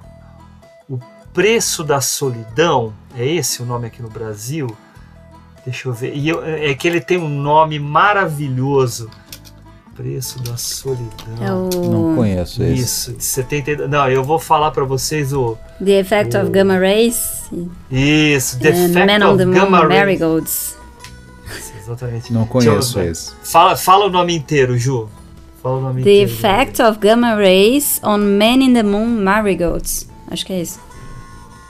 Speaker 9: O Preço da Solidão. É esse o nome aqui no Brasil? Deixa eu ver. E eu- é que ele tem um nome maravilhoso. Preço da Solidão.
Speaker 10: É o
Speaker 11: Não conheço esse.
Speaker 9: Isso, de 70. Não, eu vou falar pra vocês o.
Speaker 10: The Effect of
Speaker 9: O-
Speaker 10: Gamma Rays
Speaker 9: Isso, The
Speaker 10: and
Speaker 9: Fact
Speaker 10: Man on
Speaker 9: of
Speaker 10: the Moon
Speaker 9: Gamma Rays.
Speaker 10: Marigolds.
Speaker 9: Isso, Exatamente.
Speaker 11: Não
Speaker 9: eu
Speaker 11: conheço
Speaker 9: ver.
Speaker 11: esse.
Speaker 9: Fala, fala o nome inteiro, Ju. Fala o nome
Speaker 10: The
Speaker 9: inteiro.
Speaker 10: Effect of Gamma Rays on Man in the Moon Marigolds. Acho que é isso.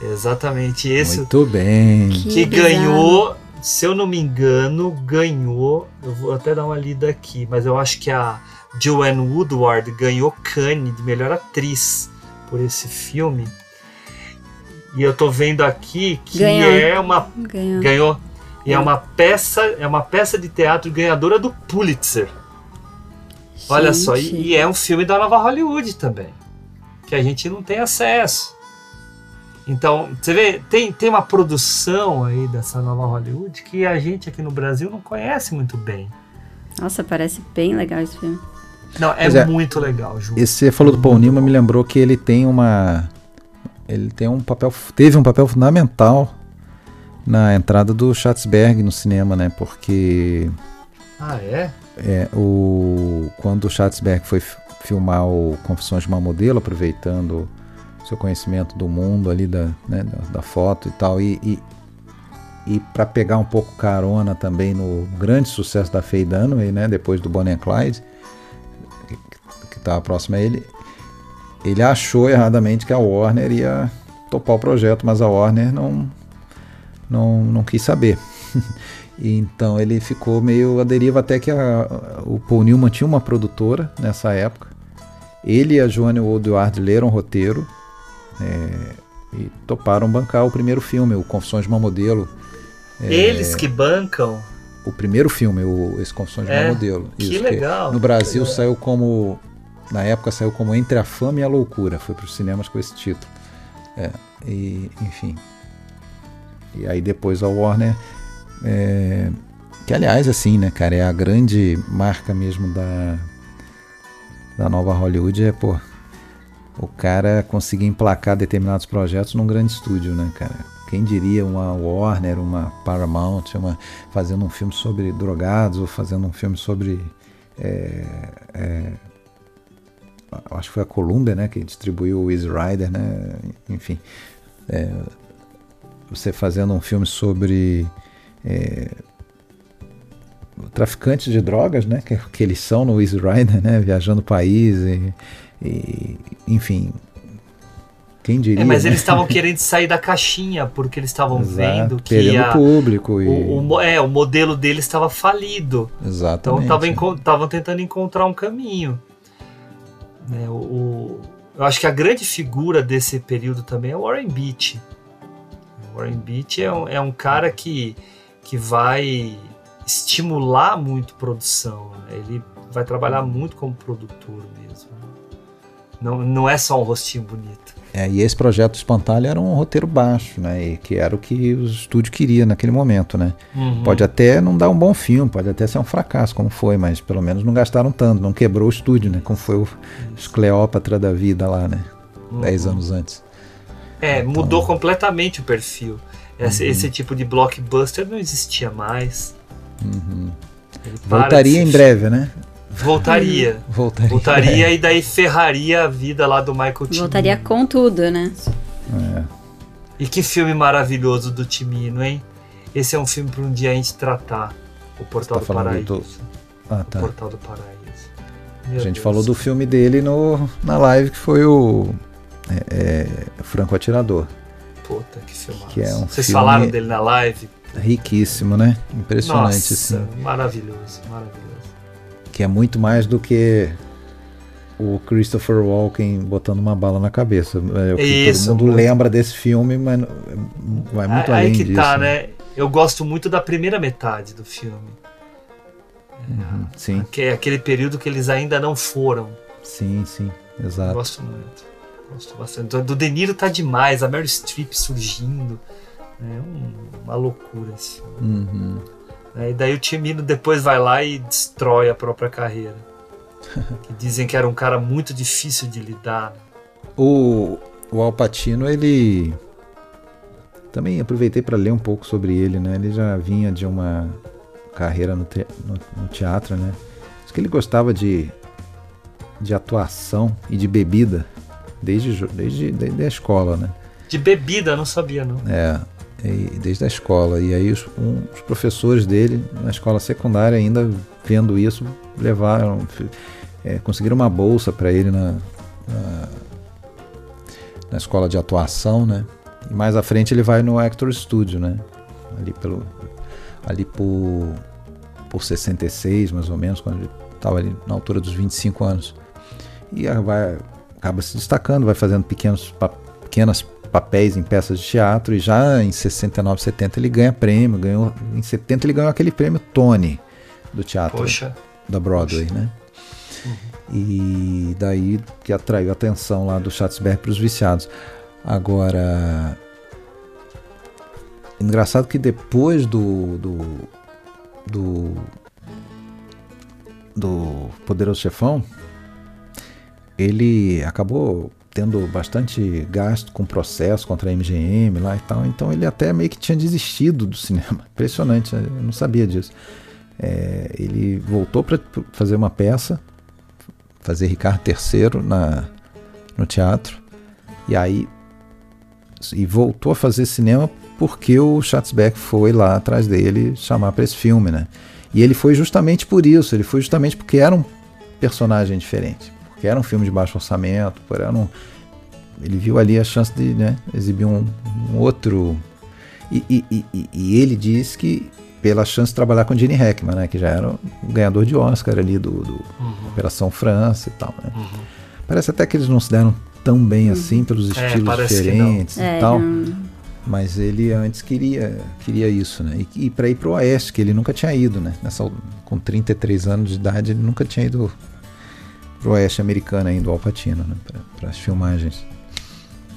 Speaker 9: Exatamente, esse
Speaker 11: Muito bem.
Speaker 10: Que
Speaker 9: que ganhou, se eu não me engano, ganhou. Eu vou até dar uma lida aqui, mas eu acho que a Joanne Woodward ganhou Cannes de melhor atriz por esse filme. E eu tô vendo aqui que
Speaker 10: Ganhou.
Speaker 9: é uma
Speaker 10: Ganhou.
Speaker 9: ganhou e. É. uma peça, é uma peça de teatro ganhadora do Pulitzer. Olha só, e,
Speaker 10: Gente.
Speaker 9: e é um filme da nova Hollywood também, que a gente não tem acesso. Então, você vê, tem, tem uma produção aí dessa nova Hollywood que a gente aqui no Brasil não conhece muito bem.
Speaker 10: Nossa, parece bem legal esse filme.
Speaker 9: Não, é,
Speaker 11: é.
Speaker 9: muito legal, Ju.
Speaker 11: Esse você falou do Paul Newman me lembrou que ele tem uma ele tem um papel teve um papel fundamental na entrada do Schatzberg no cinema, né? Porque
Speaker 9: Ah, é?
Speaker 11: É, o quando o Schatzberg foi filmar o Confissões de uma Modelo, aproveitando seu conhecimento do mundo ali da, né, da, da foto e tal e, e, e para pegar um pouco carona também no grande sucesso da Faye Dunaway, né? Depois do Bonnie and Clyde que estava próximo a ele, ele achou erradamente que a Warner ia topar o projeto, mas a Warner não, não, não quis saber. Então ele ficou meio à deriva até que a- o Paul Newman tinha uma produtora nessa época. Ele e a Joanne Woodward leram o roteiro. é, e toparam bancar o primeiro filme, o Confissões de uma Modelo. É,
Speaker 9: Eles que bancam.
Speaker 11: O primeiro filme, o, esse Confissões de
Speaker 9: É,
Speaker 11: uma Modelo.
Speaker 9: que legal,
Speaker 11: no Brasil
Speaker 9: legal.
Speaker 11: saiu como. Na época saiu como Entre a Fama e a Loucura. Foi para os cinemas com esse título. É, e, enfim. E aí depois a Warner. É, que aliás, assim, né, cara, é a grande marca mesmo da, da nova Hollywood é, pô, o cara conseguir emplacar determinados projetos num grande estúdio, né, cara? Quem diria uma Warner, uma Paramount, uma, fazendo um filme sobre drogados ou fazendo um filme sobre. é, é, acho que foi a Columbia, né, que distribuiu o Easy Rider, né? Enfim, é, você fazendo um filme sobre é, traficantes de drogas, né, que, que eles são no Easy Rider, né, viajando o país e, e, enfim, quem diria?
Speaker 9: É, mas
Speaker 11: né?
Speaker 9: eles estavam querendo sair da caixinha, porque eles estavam vendo que a-
Speaker 11: público e-
Speaker 9: o, o é, o modelo deles estava falido. Então
Speaker 11: Exatamente.
Speaker 9: estavam tentando encontrar um caminho. Né, o, o- eu acho que a grande figura desse período também é o Warren Beatty. O Warren Beatty é um, é um cara que, que vai estimular muito produção. né? Ele vai trabalhar muito como produtor mesmo. Não, não é só um rostinho bonito.
Speaker 11: É, e esse projeto Espantalho era um roteiro baixo, né? E que era o que o estúdio queria naquele momento, né?
Speaker 9: Uhum.
Speaker 11: Pode até não dar um bom filme, pode até ser um fracasso, como foi, mas pelo menos não gastaram tanto, não quebrou o estúdio, né? Como foi o, Cleópatra da vida lá, né?
Speaker 9: Uhum.
Speaker 11: Dez anos antes.
Speaker 9: É,
Speaker 11: Então-
Speaker 9: mudou completamente o perfil. Esse,
Speaker 11: Uhum.
Speaker 9: esse tipo de blockbuster não existia mais.
Speaker 11: Uhum. Voltaria em
Speaker 9: ser-
Speaker 11: breve, né?
Speaker 9: Voltaria.
Speaker 11: Voltaria.
Speaker 9: Voltaria e daí ferraria a vida lá do Michael Cimino.
Speaker 10: Voltaria com tudo, né?
Speaker 11: É.
Speaker 9: E que filme maravilhoso do Timino, hein? Esse é um filme para um dia a gente tratar. O Portal
Speaker 11: tá
Speaker 9: do Paraíso.
Speaker 11: do- Ah, tá.
Speaker 9: O Portal do Paraíso. Meu
Speaker 11: A gente
Speaker 9: Deus.
Speaker 11: falou do filme dele no, na live que foi o é, é, Franco Atirador.
Speaker 9: Puta, que filmaço.
Speaker 11: Que é um
Speaker 9: Vocês falaram dele na live?
Speaker 11: Riquíssimo, né? Impressionante,
Speaker 9: Nossa,
Speaker 11: assim.
Speaker 9: maravilhoso, maravilhoso.
Speaker 11: Que é muito mais do que o Christopher Walken botando uma bala na cabeça. É
Speaker 9: Isso,
Speaker 11: todo mundo
Speaker 9: muito.
Speaker 11: lembra desse filme, mas vai muito
Speaker 9: aí
Speaker 11: além
Speaker 9: que
Speaker 11: disso.
Speaker 9: tá, né? Eu gosto muito da primeira metade do filme.
Speaker 11: Uhum, sim,
Speaker 9: Que é aquele período que eles ainda não foram.
Speaker 11: sim, sim,
Speaker 9: Eu
Speaker 11: exato.
Speaker 9: gosto muito. Gosto bastante. Do, De Niro tá demais, a Meryl Streep surgindo. É um- uma loucura filme.
Speaker 11: Uhum.
Speaker 9: É, E daí o Timino depois vai lá e destrói a própria carreira. que dizem que era um cara muito difícil de lidar.
Speaker 11: O, o Al Pacino, ele. Também aproveitei para ler um pouco sobre ele, né? Ele já vinha de uma carreira no, te- no- no teatro, né? Diz que ele gostava de, de atuação e de bebida desde, desde, desde a escola, né?
Speaker 9: De bebida, não sabia, não.
Speaker 11: É, desde a escola. E aí os, um- os professores dele, na escola secundária, ainda vendo isso, levaram, é, conseguiram uma bolsa para ele na, na, na escola de atuação, né? E mais à frente ele vai no Actor Studio, né? Ali pelo ali por por 66, mais ou menos, quando ele estava ali na altura dos 25 anos. E vai acaba se destacando, vai fazendo pequenos pa- pequenas papéis em peças de teatro e já em 69, 70 ele ganha prêmio, ganhou em 70 ele ganhou aquele prêmio Tony do teatro
Speaker 9: Poxa.
Speaker 11: da Broadway, né? E daí que atraiu a atenção lá do Schatzberg para os viciados. Agora, engraçado que depois do do do, do Poderoso Chefão, ele acabou tendo bastante gasto com processo contra a MGM lá e tal, então ele até meio que tinha desistido do cinema. Impressionante, eu não sabia disso. É, ele voltou para fazer uma peça, fazer Ricardo III na, no teatro, e aí e voltou a fazer cinema porque o Schatzbeck foi lá atrás dele chamar para esse filme, né? E ele foi justamente por isso, ele foi justamente porque era um personagem diferente, porque era um filme de baixo orçamento, por era um, ele viu ali a chance de né, exibir um, um outro. E, e, e, e, ele disse que pela chance de trabalhar com Gene Hackman, né, que já era o ganhador de Oscar ali do, do uhum. Operação França e tal. Né? Uhum. Parece até que eles não se deram tão bem assim, pelos
Speaker 9: É,
Speaker 11: estilos
Speaker 9: que
Speaker 11: diferentes e
Speaker 10: É,
Speaker 11: tal.
Speaker 10: não-
Speaker 11: Mas ele antes queria, queria isso, né? E, e para ir pro Oeste, que ele nunca tinha ido, né? Nessa, com 33 anos de idade, ele nunca tinha ido pro Oeste americano ainda, o Alpatino, né? Para as filmagens.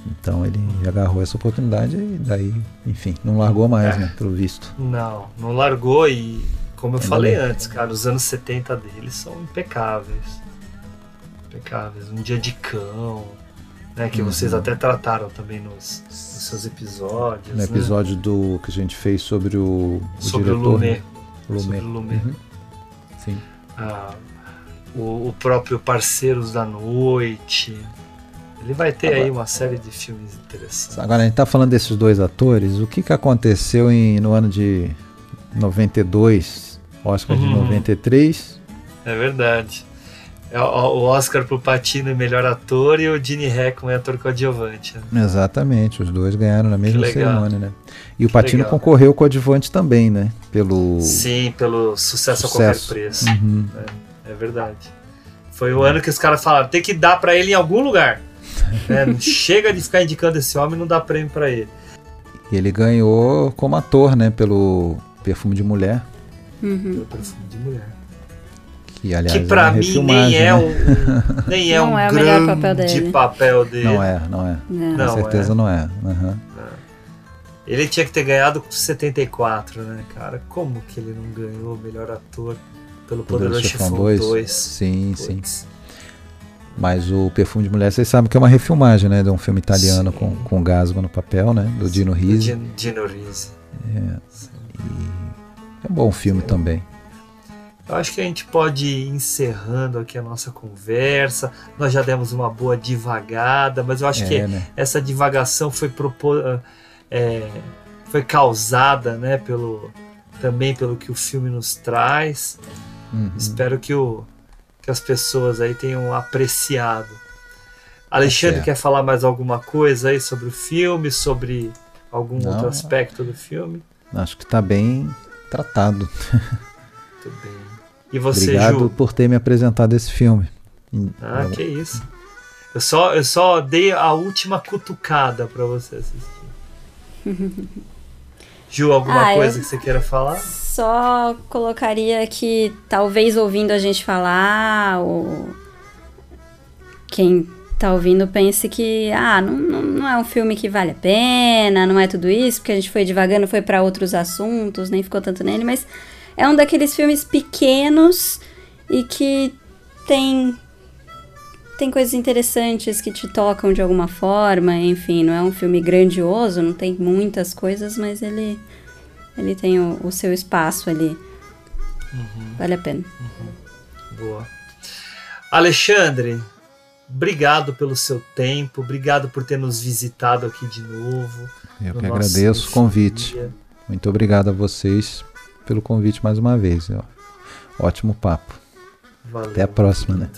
Speaker 11: Então ele agarrou essa oportunidade e daí, enfim, não largou mais,
Speaker 9: É.
Speaker 11: né? Pelo visto.
Speaker 9: Não, não largou e, como eu
Speaker 11: Ainda
Speaker 9: falei
Speaker 11: bem.
Speaker 9: antes, cara, os anos 70 dele são impecáveis. Impecáveis. Um dia de cão, né? Que vocês
Speaker 11: Uhum.
Speaker 9: até trataram também nos, nos seus episódios.
Speaker 11: No
Speaker 9: né?
Speaker 11: episódio do que a gente fez sobre o, o
Speaker 9: sobre o
Speaker 11: diretor.
Speaker 9: Lumet.
Speaker 11: né? Lumet.
Speaker 9: Sobre o Lumet.
Speaker 11: Uhum. Sim.
Speaker 9: Ah, o, o próprio Parceiros da Noite. Ele vai ter
Speaker 11: Agora-
Speaker 9: aí uma série de filmes interessantes.
Speaker 11: Agora a gente tá falando desses dois atores. O que que aconteceu em, no ano de 92, Oscar de
Speaker 9: Uhum.
Speaker 11: 93?
Speaker 9: É verdade. É o, o Oscar pro Patino em melhor ator e o Gene Hackman ator coadjuvante. né?
Speaker 11: Exatamente, os dois ganharam na mesma cerimônia, né? E o
Speaker 9: Que
Speaker 11: Patino
Speaker 9: legal.
Speaker 11: concorreu com o adjuvante também, né? Pelo
Speaker 9: Sim, pelo sucesso,
Speaker 11: Sucesso.
Speaker 9: a qualquer preço.
Speaker 11: Uhum.
Speaker 9: É, é verdade. Foi o ano que os caras falaram: tem que dar pra ele em algum lugar. Não Chega de ficar indicando esse homem, não dá prêmio pra ele.
Speaker 11: E ele ganhou como ator, né? Pelo Perfume de Mulher,
Speaker 10: Uhum.
Speaker 9: Pelo perfume de mulher.
Speaker 11: que aliás
Speaker 9: que pra
Speaker 11: é
Speaker 9: mim nem
Speaker 11: refilmagem,
Speaker 9: é
Speaker 11: né?
Speaker 9: um, nem é
Speaker 10: Não
Speaker 9: um
Speaker 10: é o melhor
Speaker 9: grande
Speaker 10: papel dele.
Speaker 9: papel dele.
Speaker 11: Não é, não é.
Speaker 10: Não.
Speaker 9: Não
Speaker 11: com certeza
Speaker 9: é.
Speaker 11: não é. Aham.
Speaker 9: Ele tinha que ter ganhado com 74, né, cara? Como que ele não ganhou o melhor ator pelo
Speaker 11: Poderoso
Speaker 9: Poderoso
Speaker 11: Chefão
Speaker 9: Chefão
Speaker 11: 2?
Speaker 9: 2?
Speaker 11: Sim, sim.
Speaker 9: Putz.
Speaker 11: Mas o Perfume de Mulher, vocês sabem que é uma refilmagem, né? De um filme italiano
Speaker 9: Sim.
Speaker 11: com, com Gasman no papel, né? Do Dino Risi.
Speaker 9: Gino Risi.
Speaker 11: É um bom filme também.
Speaker 9: Eu acho que a gente pode ir encerrando aqui a nossa conversa. Nós já demos uma boa divagada, mas eu acho
Speaker 11: É,
Speaker 9: que
Speaker 11: né?
Speaker 9: essa divagação foi propo- é, foi causada, né, pelo também pelo que o filme nos traz.
Speaker 11: Uhum.
Speaker 9: Espero que o que as pessoas aí tenham apreciado. Alexandre
Speaker 11: certo.
Speaker 9: quer falar mais alguma coisa aí sobre o filme, sobre algum
Speaker 11: Não.
Speaker 9: outro aspecto do filme?
Speaker 11: Acho que tá bem tratado.
Speaker 9: Tudo bem. E você,
Speaker 11: Obrigado
Speaker 9: Ju?
Speaker 11: por ter me apresentado esse filme.
Speaker 9: Ah, que isso. Eu só, eu só dei a última cutucada pra você assistir. Ju, alguma
Speaker 10: Ah, eu-
Speaker 9: coisa que você queira falar?
Speaker 10: Só colocaria que talvez ouvindo a gente falar, ou quem tá ouvindo pense que ah, não, não, não é um filme que vale a pena, não é tudo isso, porque a gente foi devagando, foi para outros assuntos, nem ficou tanto nele, mas é um daqueles filmes pequenos e que tem tem coisas interessantes que te tocam de alguma forma, enfim, não é um filme grandioso, não tem muitas coisas, mas ele ele tem o, o seu espaço ali. Vale a pena.
Speaker 9: Boa. Alexandre, obrigado pelo seu tempo, obrigado por ter nos visitado aqui de novo.
Speaker 11: Eu
Speaker 9: no
Speaker 11: que agradeço o convite.
Speaker 9: Cinefonia.
Speaker 11: Muito obrigado a vocês pelo convite mais uma vez. ó. Ótimo papo.
Speaker 9: Valeu,
Speaker 11: Até a próxima, né?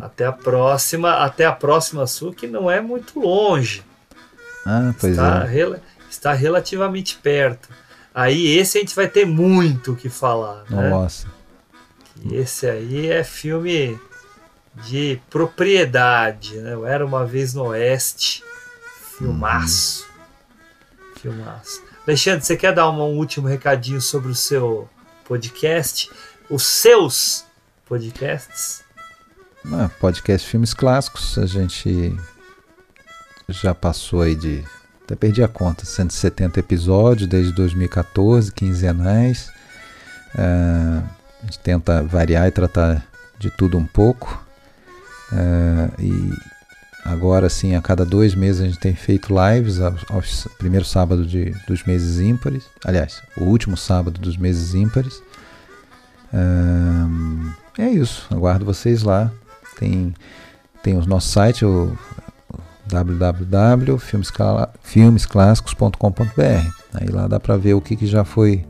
Speaker 9: Até a próxima, até a próxima sua, que não é muito longe.
Speaker 11: Ah, pois
Speaker 9: está,
Speaker 11: é.
Speaker 9: rela- está relativamente perto. Aí esse a gente vai ter muito o que falar, né?
Speaker 11: Nossa.
Speaker 9: Esse aí é filme de propriedade, né? Eu era uma vez no Oeste. Filmaço. Filmaço. Alexandre, você quer dar uma- um último recadinho sobre o seu podcast? Os seus podcasts?
Speaker 11: Ah, podcast Filmes Clássicos, a gente já passou aí de. Até perdi a conta, 170 episódios desde 2014, quinzenais. Ah, a gente tenta variar e tratar de tudo um pouco. Ah, e agora sim, a cada dois meses a gente tem feito lives aos, aos primeiro sábado de, dos meses ímpares. Aliás, o último sábado dos meses ímpares. Ah, é isso, aguardo vocês lá. Tem, tem o nosso site, o www.filmesclassicos.com.br. Aí lá dá para ver o que, que já foi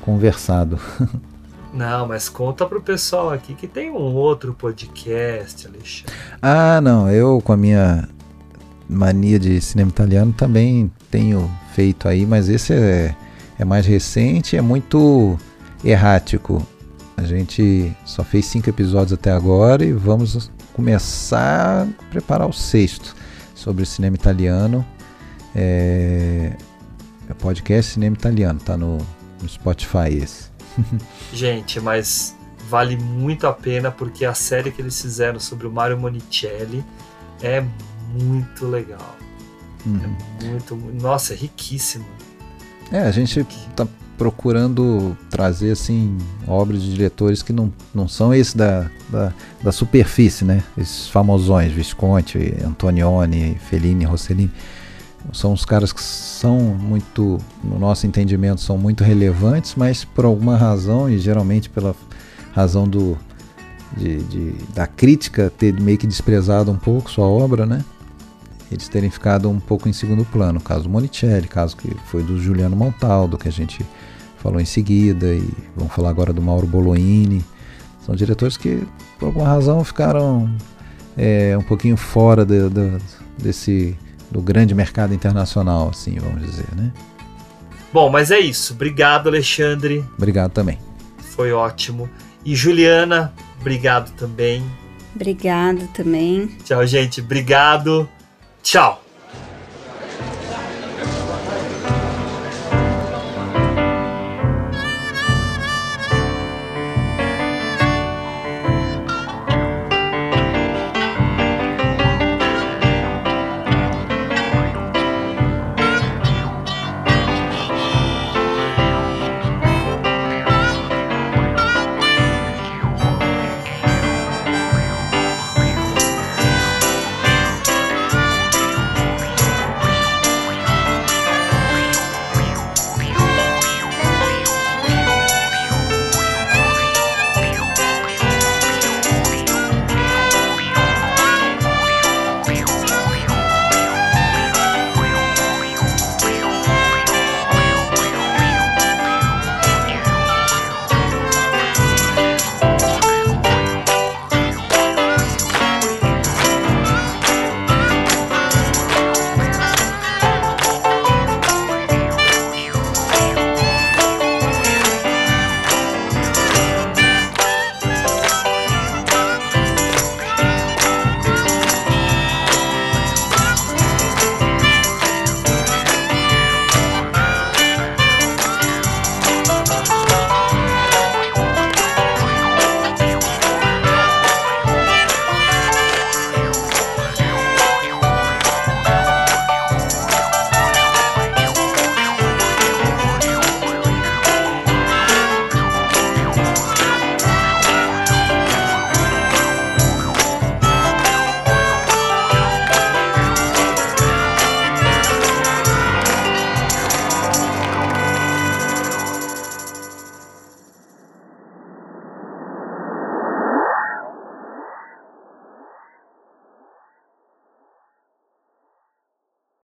Speaker 11: conversado.
Speaker 9: Não, mas conta pro pessoal aqui que tem um outro podcast, Alexandre.
Speaker 11: Ah, não, eu com a minha mania de cinema italiano também tenho feito aí, mas esse é, é mais recente, é muito errático. A gente só fez cinco episódios até agora e vamos começar a preparar o sexto. Sobre o cinema italiano. É, é podcast Cinema Italiano, tá no, no Spotify esse.
Speaker 9: Gente, mas vale muito a pena porque a série que eles fizeram sobre o Mario Monicelli é muito legal.
Speaker 11: Uhum.
Speaker 9: É muito, nossa, é riquíssimo.
Speaker 11: É, a gente tá procurando trazer assim obras de diretores que não, não são esse da, da, da superfície, né? Esses famosões, Visconti, Antonioni, Fellini, Rossellini. São os caras que são muito, no nosso entendimento, são muito relevantes, mas por alguma razão, e geralmente pela razão do, de, de, da crítica ter meio que desprezado um pouco sua obra, né? Eles terem ficado um pouco em segundo plano. O caso do Monicelli, caso que foi do Juliano Montaldo, que a gente falou em seguida, e vamos falar agora do Mauro Boloini. São diretores que, por alguma razão, ficaram é, um pouquinho fora de, de, desse do grande mercado internacional, assim, vamos dizer, né?
Speaker 9: Bom, mas é isso. Obrigado, Alexandre.
Speaker 11: Obrigado também.
Speaker 9: Foi ótimo. E Juliana, obrigado também.
Speaker 10: Obrigado também.
Speaker 9: Tchau, gente. Obrigado. Tchau.